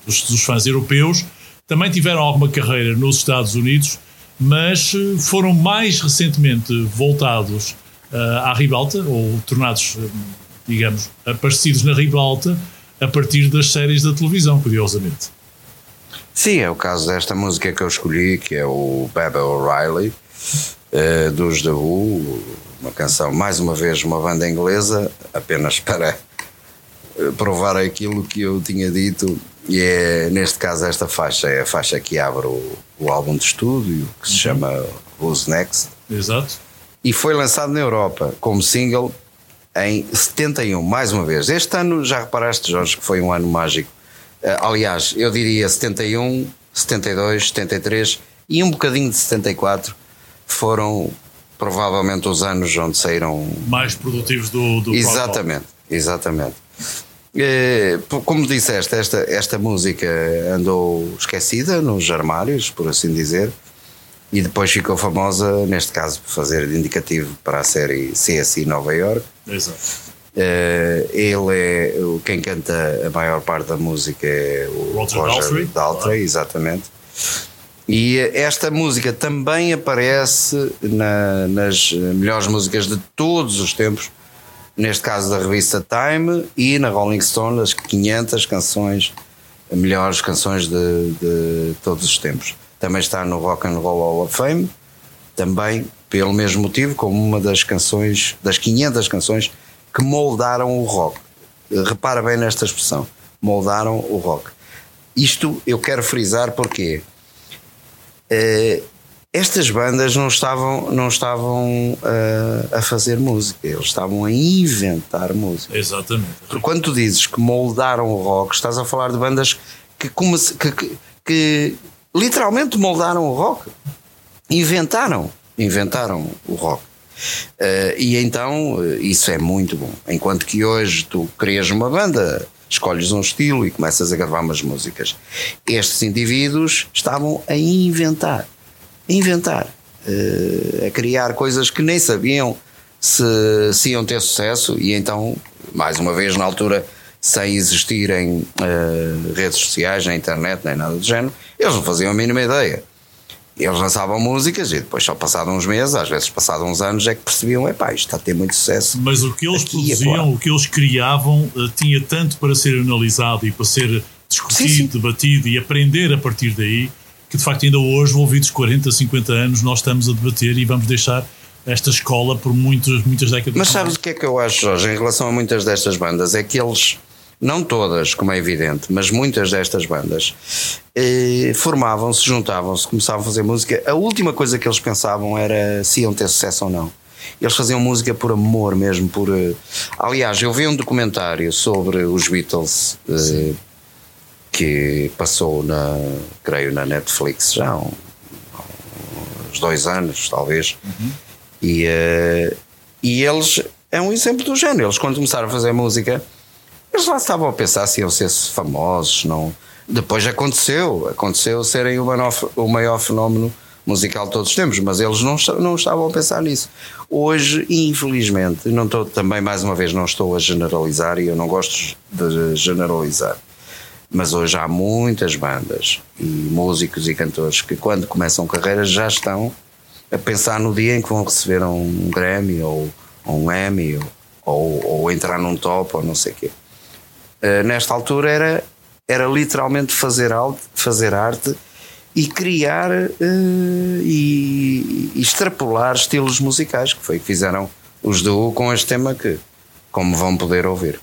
dos, dos fãs europeus. Também tiveram alguma carreira nos Estados Unidos, mas eh, foram mais recentemente voltados uh, à ribalta, ou tornados, digamos, aparecidos na ribalta a partir das séries da televisão, curiosamente. Sim, é o caso desta música que eu escolhi, que é o Baba O'Reilly, uh, dos The Who, uma canção, mais uma vez, uma banda inglesa, apenas para eh, provar aquilo que eu tinha dito, e é, neste caso, esta faixa é a faixa que abre o, o álbum de estúdio, que se Uhum. chama Who's Next, Exato. e foi lançado na Europa como single em 71, mais uma vez. Este ano, já reparaste, Jorge, que foi um ano mágico. Eh, aliás, eu diria 71, 72, 73 e um bocadinho de 74 foram provavelmente os anos onde saíram. Mais produtivos do, do. Exatamente, exatamente. Eh, p- Como disseste, esta, esta música andou esquecida nos armários, por assim dizer, e depois ficou famosa, neste caso, por fazer de indicativo para a série CSI Nova York. Exato. Eh, ele é quem canta a maior parte da música é o Roger Roger, Daltrey. Daltrey, exatamente. E esta música também aparece na- nas melhores músicas de todos os tempos, neste caso da revista Time e na Rolling Stone, as 500 canções, melhores canções de, de todos os tempos. Também está no Rock and Roll Hall of Fame, também pelo mesmo motivo, como uma das canções, das 500 canções que moldaram o rock. Repara bem nesta expressão: moldaram o rock. Isto eu quero frisar porque eh, estas bandas não estavam, não estavam eh, a fazer música, eles estavam a inventar música. Exatamente. Porque quando tu dizes que moldaram o rock, estás a falar de bandas que, que- que- que literalmente moldaram o rock. Inventaram. Inventaram o rock. Eh, e então isso é muito bom. Enquanto que hoje tu crias uma banda, escolhes um estilo e começas a gravar umas músicas. Estes indivíduos estavam a inventar. A inventar. eh, a criar coisas que nem sabiam se, se iam ter sucesso e então, mais uma vez, na altura, sem existirem eh, redes sociais, nem internet, nem nada do género, eles não faziam a mínima ideia. Eles lançavam músicas e depois, só passados uns meses, às vezes passados uns anos, é que percebiam: epá, isto está a ter muito sucesso. Mas o que eles produziam, o que eles criavam, eh, tinha tanto para ser analisado e para ser discutido, Sim, sim. debatido e aprender a partir daí, que de facto ainda hoje, envolvidos 40, 50 anos, nós estamos a debater e vamos deixar esta escola por muitos, muitas décadas. Mas sabes o que é que eu acho, Jorge, em relação a muitas destas bandas? É que eles, não todas, como é evidente, mas muitas destas bandas, eh, formavam-se, juntavam-se, começavam a fazer música. A última coisa que eles pensavam era se iam ter sucesso ou não. Eles faziam música por amor mesmo, por. eh, Aliás, eu vi um documentário sobre os Beatles eh, que passou na, creio, na Netflix já há um- uns dois anos, talvez. E, eh, e eles é um exemplo do género. Eles, quando começaram a fazer música, eles lá estavam a pensar se iam ser famosos. Não. Depois aconteceu, aconteceu serem o maior, o maior fenómeno musical de todos os tempos, mas eles não, não estavam a pensar nisso. Hoje, infelizmente, não estou, também mais uma vez não estou a generalizar e eu não gosto de generalizar. Mas hoje há muitas bandas e músicos e cantores que, quando começam carreiras, já estão a pensar no dia em que vão receber um Grammy ou, ou um Emmy ou, ou, ou entrar num top ou não sei o quê. Uh, nesta altura era, era literalmente fazer, arte, fazer arte e criar uh, e, e extrapolar estilos musicais, que foi o que fizeram os do com este tema que, como vão poder ouvir.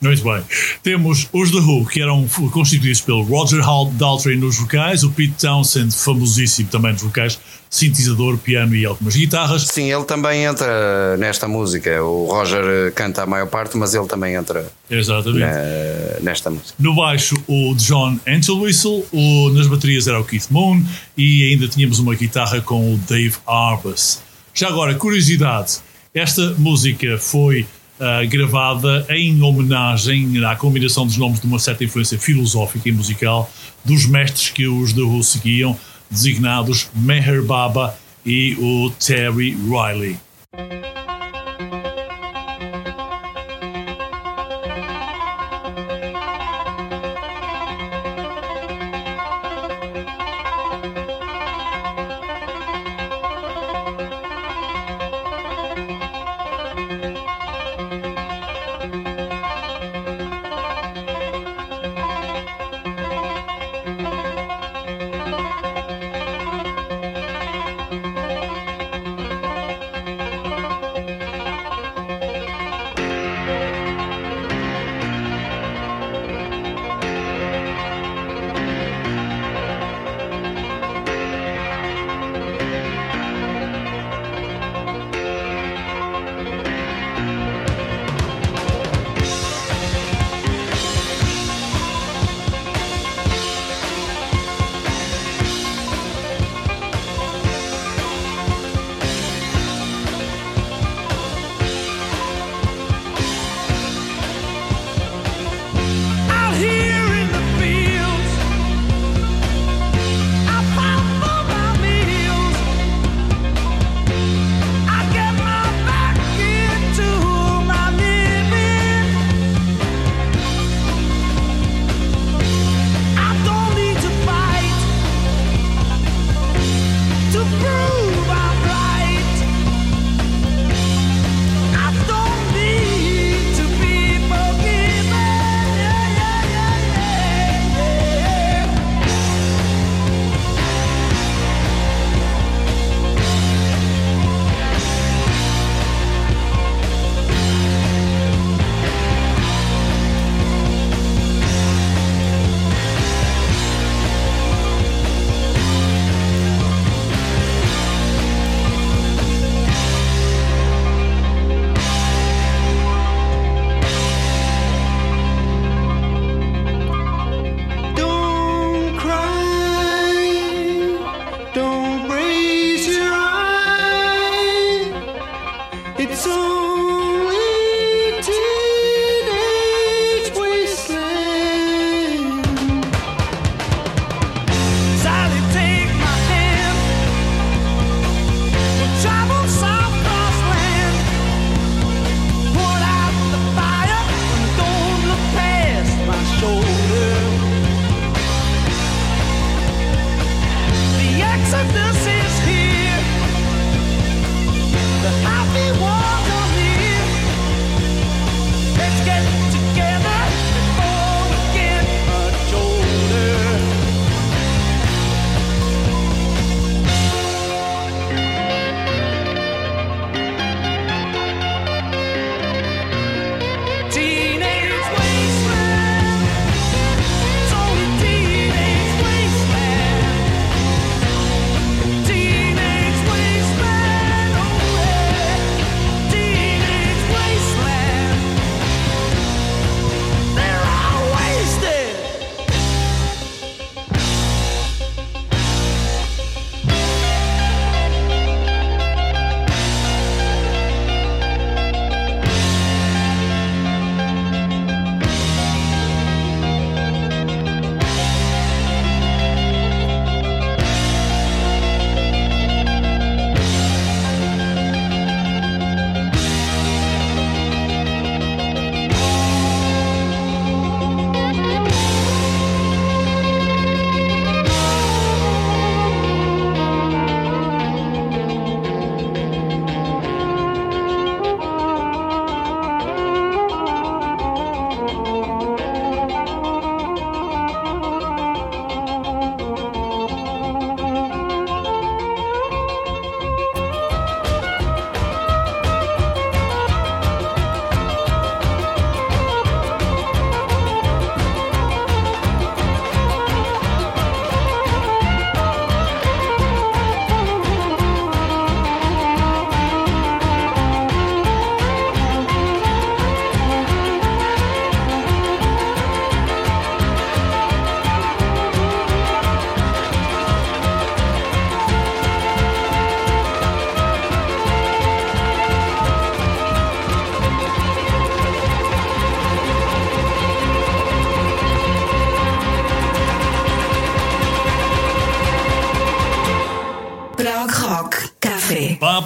Muito bem. Temos os The Who, que eram constituídos pelo Roger Daltrey nos vocais, o Pete Townsend, famosíssimo também nos vocais, sintetizador, piano e algumas guitarras. Sim, ele também entra nesta música. O Roger eh, canta a maior parte, mas ele também entra Exatamente. eh, nesta música. No baixo, o John Entwistle, o, nas baterias era o Keith Moon e ainda tínhamos uma guitarra com o Dave Arbus. Já agora, curiosidade, esta música foi ah, gravada em homenagem à combinação dos nomes de uma certa influência filosófica e musical dos mestres que os The Who seguiam, designados Meher Baba e o Terry Riley.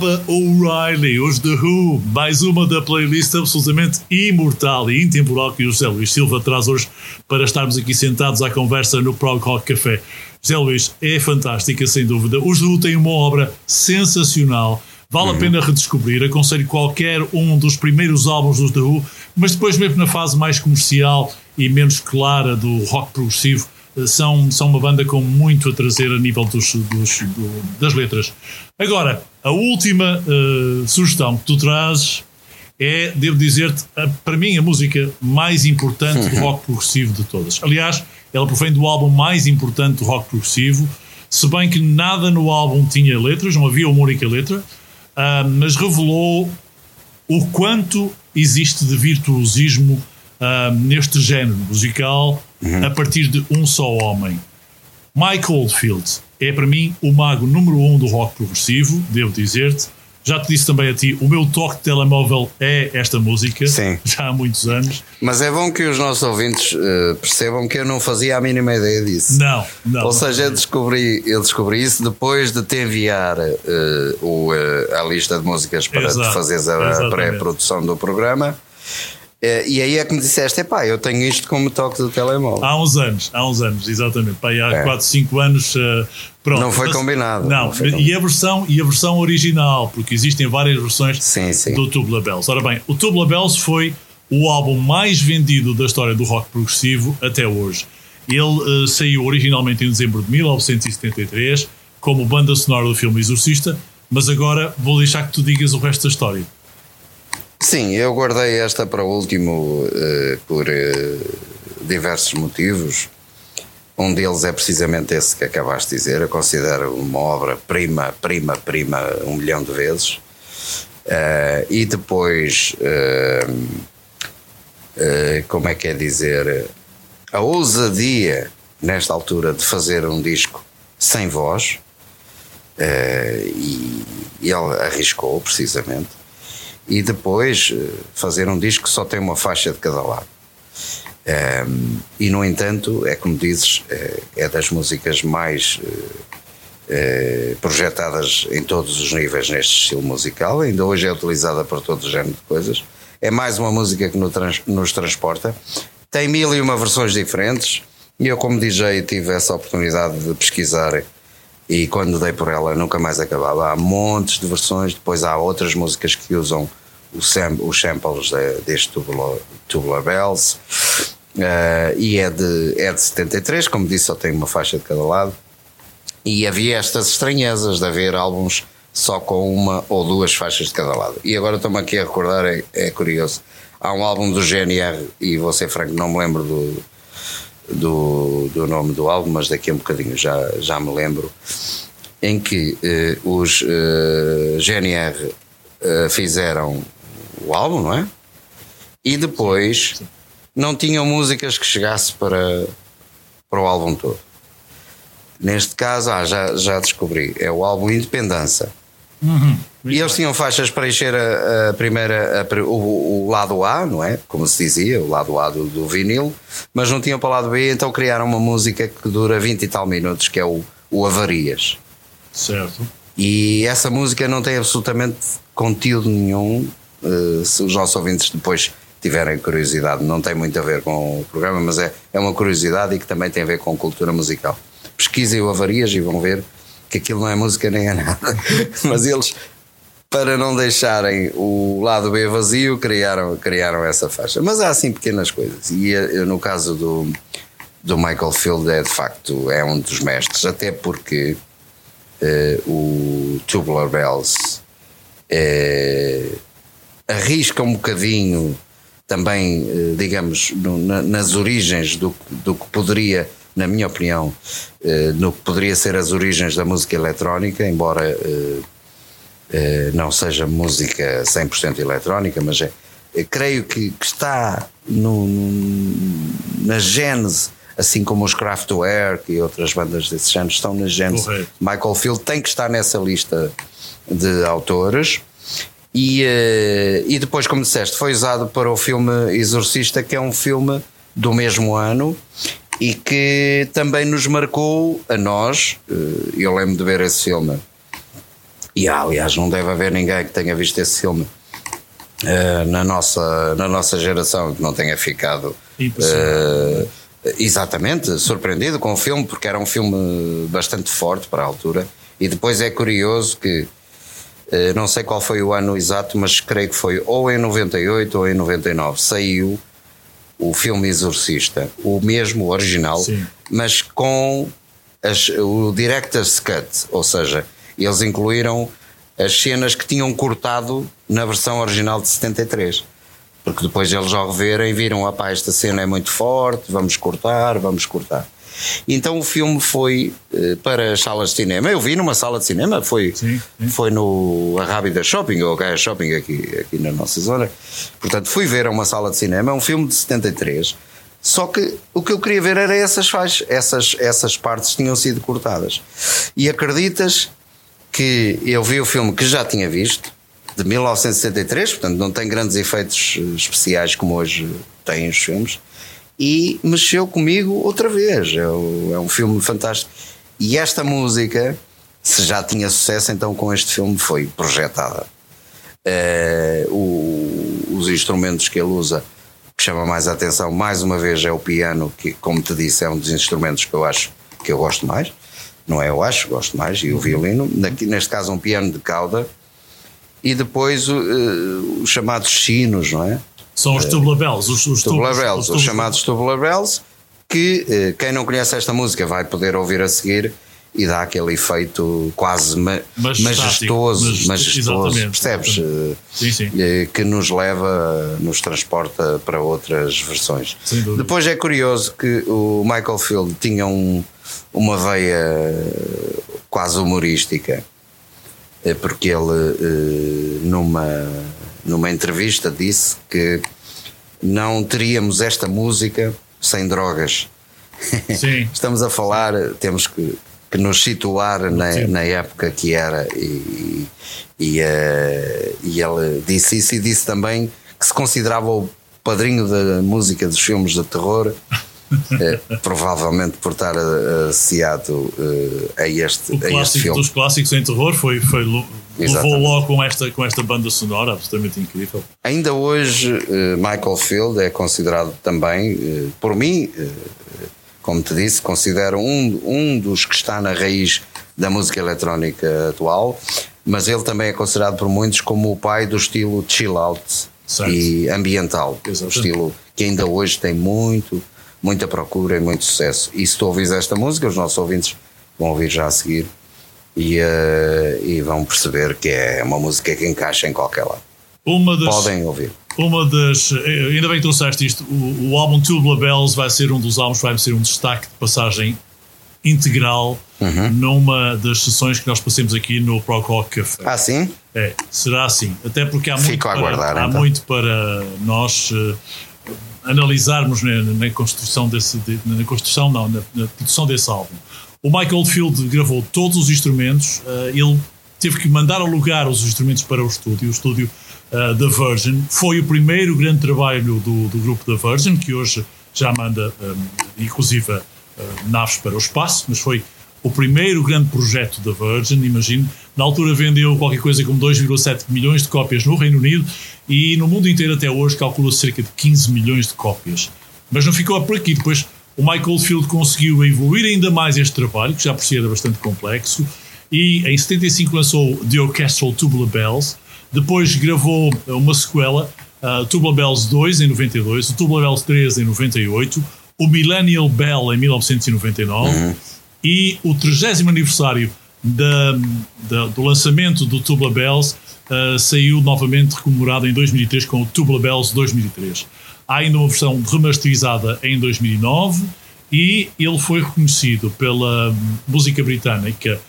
Baba O'Reilly, os The Who, mais uma da playlist absolutamente imortal e intemporal que o José Luís Silva traz hoje para estarmos aqui sentados à conversa no Prog Rock Café. José Luís, é fantástica, sem dúvida. Os The Who têm uma obra sensacional, vale a pena redescobrir. Aconselho qualquer um dos primeiros álbuns dos The Who, mas depois, mesmo na fase mais comercial e menos clara do rock progressivo, são, são uma banda com muito a trazer a nível dos, dos- do- das letras. Agora, a última eh, sugestão que tu trazes é, devo dizer-te, para mim, a música mais importante do rock progressivo de todas. Aliás, ela provém do álbum mais importante do rock progressivo, se bem que nada no álbum tinha letras, não havia uma única letra, ah, mas revelou o quanto existe de virtuosismo ah, neste género musical a partir de um só homem. Mike Oldfield é para mim o mago número um do rock progressivo, devo dizer-te. Já te disse também a ti, o meu toque de telemóvel é esta música, Sim. já há muitos anos. Mas é bom que os nossos ouvintes eh, percebam que eu não fazia a mínima ideia disso. Não, não. Ou seja, eu descobri, eu descobri isso depois de te enviar eh, o, eh, a lista de músicas para Exato, fazeres a, pré-produção do programa. Eh, e aí é que me disseste: epá, eu tenho isto como toque do telemóvel. Há uns anos, há uns anos, exatamente. Pá, e há É. 4, 5 anos. eh, pronto. Não foi combinado, Não, não foi e, combinado. a versão, e a versão original, porque existem várias versões Sim, sim. do Tubular Bells. Ora bem, o Tubular Bells foi o álbum mais vendido da história do rock progressivo até hoje. Ele eh, saiu originalmente em dezembro de 1973 como banda sonora do filme Exorcista, mas agora vou deixar que tu digas o resto da história. Sim, eu guardei esta para o último eh, por eh, diversos motivos. Um deles é precisamente esse que acabaste de dizer. Eu considero uma obra prima, prima, prima, um milhão de vezes. Eh, e depois, como é que é dizer, a ousadia nesta altura de fazer um disco sem voz. e ele arriscou precisamente e depois eh, fazer um disco que só tem uma faixa de cada lado. Ehm, e no entanto, é como dizes, eh, é das músicas mais eh, projetadas em todos os níveis neste estilo musical, ainda hoje é utilizada para todo o género de coisas. É mais uma música que nos transporta. Tem mil e uma versões diferentes, e eu, como DJ, tive essa oportunidade de pesquisar e quando dei por ela nunca mais acabava. Há montes de versões, depois há outras músicas que usam sam- os samples de- deste Tubular, Tubular Bells. Eh, e é de, é de 73, como disse, só tem uma faixa de cada lado. E havia estas estranhezas de haver álbuns só com uma ou duas faixas de cada lado. E agora estou-me aqui a recordar, é, é curioso. Há um álbum do GNR, e vou ser franco, não me lembro do, do, do nome do álbum, mas daqui a um bocadinho já, já me lembro, em que eh, os eh, GNR eh, fizeram o álbum, não é? E depois não tinham músicas que chegasse para, para o álbum todo. Neste caso, ah, já, já descobri, é o álbum Independência. E eles tinham faixas para encher a, a primeira, a o, o lado A, não é? Como se dizia, o lado A do, do vinil, mas não tinham para o lado B, então criaram uma música que dura 20 e tal minutos, que é o, o Avarias. Certo? E essa música não tem absolutamente conteúdo nenhum. eh, se os nossos ouvintes depois tiverem curiosidade, não tem muito a ver com o programa, mas é, é uma curiosidade e que também tem a ver com cultura musical. Pesquisem o Avarias e vão ver que aquilo não é música nem é nada. mas eles, para não deixarem o lado B vazio, criaram, criaram essa faixa. Mas há assim pequenas coisas. E eh, no caso do, do Michael Field, é de facto é um dos mestres, até porque eh, o Tubular Bells eh, arrisca um bocadinho também, digamos, no- na- nas origens do, do que poderia, na minha opinião, eh, no que poderia ser as origens da música eletrónica, embora eh, eh, não seja música 100% eletrónica, mas é, creio que, que está no, na gênese, assim como os Kraftwerk e outras bandas desse género estão na gênese. Correto. Michael Field tem que estar nessa lista de autores. E, e depois, como disseste, foi usado para o filme Exorcista, que é um filme do mesmo ano e que também nos marcou a nós. eh, Eu lembro de ver esse filme E há, aliás, não deve haver ninguém que tenha visto esse filme eh, na, nossa, na nossa geração que não tenha ficado eh, exatamente surpreendido com o filme, porque era um filme bastante forte para a altura. E depois é curioso que não sei qual foi o ano exato, mas creio que foi ou em 98 ou em 99. Saiu o filme Exorcista, o mesmo original, Sim. mas com as- o Director's Cut, ou seja, eles incluíram as cenas que tinham cortado na versão original de 73. Porque depois eles ao reverem viram, opá, esta cena é muito forte, vamos cortar, vamos cortar. Então o filme foi eh, para as salas de cinema. Eu vi numa sala de cinema, foi, Sim, sim. foi no Arrábida Shopping, ou Gaia Shopping aqui, aqui na nossa zona. Portanto, fui ver a uma sala de cinema, é um filme de 73. Só que o que eu queria ver era essas faixas, essas, essas partes tinham sido cortadas. E acreditas que eu vi o filme que já tinha visto, de 1973, portanto não tem grandes efeitos eh, especiais como hoje têm os filmes, e mexeu comigo outra vez. É, é um filme fantástico. E esta música, se já tinha sucesso, então com este filme foi projetada. Eh, o- os instrumentos que ele usa, que chama mais a atenção, mais uma vez, é o piano, que, como te disse, é um dos instrumentos que eu acho que eu gosto mais. Não é eu acho, gosto mais, e o violino. Naqui- neste caso, um piano de cauda. E depois eh, os chamados sinos, não é? São os tubular bells, os, os Bells, os chamados Tubular Bells, que eh, quem não conhece esta música vai poder ouvir a seguir e dá aquele efeito quase ma- majestoso, majest- majestoso, exatamente, percebes? Eh, Sim, sim. eh, que nos leva, nos transporta para outras versões. Depois é curioso que o Michael Field tinha um- uma veia eh, quase humorística, eh, porque ele, eh, numa, numa entrevista, disse que não teríamos esta música sem drogas. Sim. Estamos a falar, temos que, que nos situar na, na época que era, e, e, eh, e ele disse isso e disse também que se considerava o padrinho da música dos filmes de terror. eh, provavelmente por estar eh, associado eh, a este, O a este clássico filme. dos clássicos em terror foi, foi lo- levou Exatamente. logo com esta, com esta banda sonora absolutamente incrível. Ainda hoje, eh, Michael Field é considerado também, eh, por mim, eh, como te disse, considero um, um dos que está na raiz da música eletrónica atual, mas ele também é considerado por muitos como o pai do estilo chill out Certo. e ambiental. Exatamente. estilo que ainda hoje tem muito, muita procura e muito sucesso. E se tu ouvis esta música, os nossos ouvintes vão ouvir já a seguir. E, eh, e vão perceber que é uma música que encaixa em qualquer lado. Uma das, Podem ouvir. uma das. eh, Ainda bem que trouxeste isto. O, o álbum Tubular Bells vai ser um dos álbuns que vai ser um destaque de passagem integral Uhum. numa das sessões que nós passemos aqui no Pro Rock Café. Ah, sim? É, será assim. Até porque há muito, Fico a para, aguardar, há então. muito para nós eh, analisarmos na, na construção desse. de- na construção, não, na, na produção desse álbum. O Michael Field gravou todos os instrumentos, eh, ele teve que mandar alugar os instrumentos para o estúdio, o estúdio eh, da Virgin. Foi o primeiro grande trabalho do, do grupo da Virgin, que hoje já manda, eh, inclusive, eh, naves para o espaço, mas foi o primeiro grande projeto da Virgin, imagino. Na altura vendeu qualquer coisa como 2,7 milhões de cópias no Reino Unido e no mundo inteiro até hoje calcula-se cerca de 15 milhões de cópias. Mas não ficou por aqui. Depois o Michael Field conseguiu evoluir ainda mais este trabalho, que já por si era bastante complexo, e em 75 lançou The Orchestral Tubular Bells. Depois gravou uma sequela, uh, Tubular Bells 2 em 92, o Tubular Bells 3 em 98, o Millennial Bell em 1999 e o 30 aniversário da, da- do lançamento do Tubular Bells uh, saiu novamente recomemorado em 2003 com o Tubular Bells 2003. Há ainda uma versão remasterizada em 2009 e ele foi reconhecido pela música britânica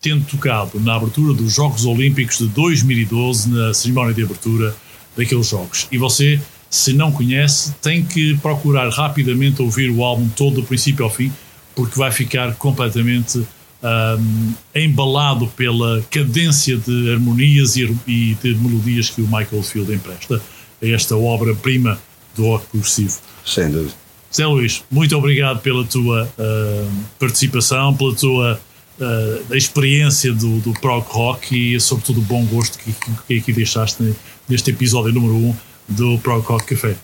tendo tocado na abertura dos Jogos Olímpicos de 2012, na cerimónia de abertura daqueles Jogos. E você, se não conhece, tem que procurar rapidamente ouvir o álbum todo, do princípio ao fim, porque vai ficar completamente ahm, embalado pela cadência de harmonias e, e de melodias que o Michael Field empresta a esta obra-prima do rock progressivo. Sem dúvida. Zé Luís, muito obrigado pela tua ah, participação, pela tua uh, experiência do, do prog rock e sobretudo o bom gosto que, que aqui deixaste neste episódio número 1 um do Prog Rock Café.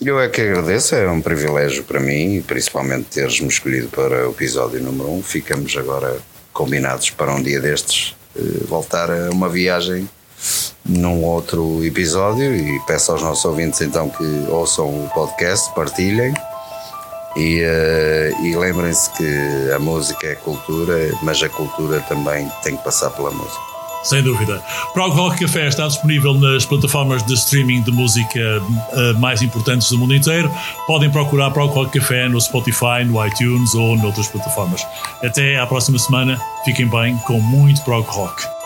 Eu é que agradeço, é um privilégio para mim e principalmente teres-me escolhido para o episódio número 1. Um. Ficamos agora combinados para um dia destes uh, voltar a uma viagem num outro episódio e peço aos nossos ouvintes então que ouçam o podcast, partilhem e, uh, e lembrem-se que a música é cultura, mas a cultura também tem que passar pela música. Sem dúvida. Prog Rock Café está disponível nas plataformas de streaming de música uh, mais importantes do mundo inteiro. Podem procurar Prog Rock Café no Spotify, no iTunes ou noutras plataformas. Até à próxima semana. Fiquem bem com muito Prog Rock.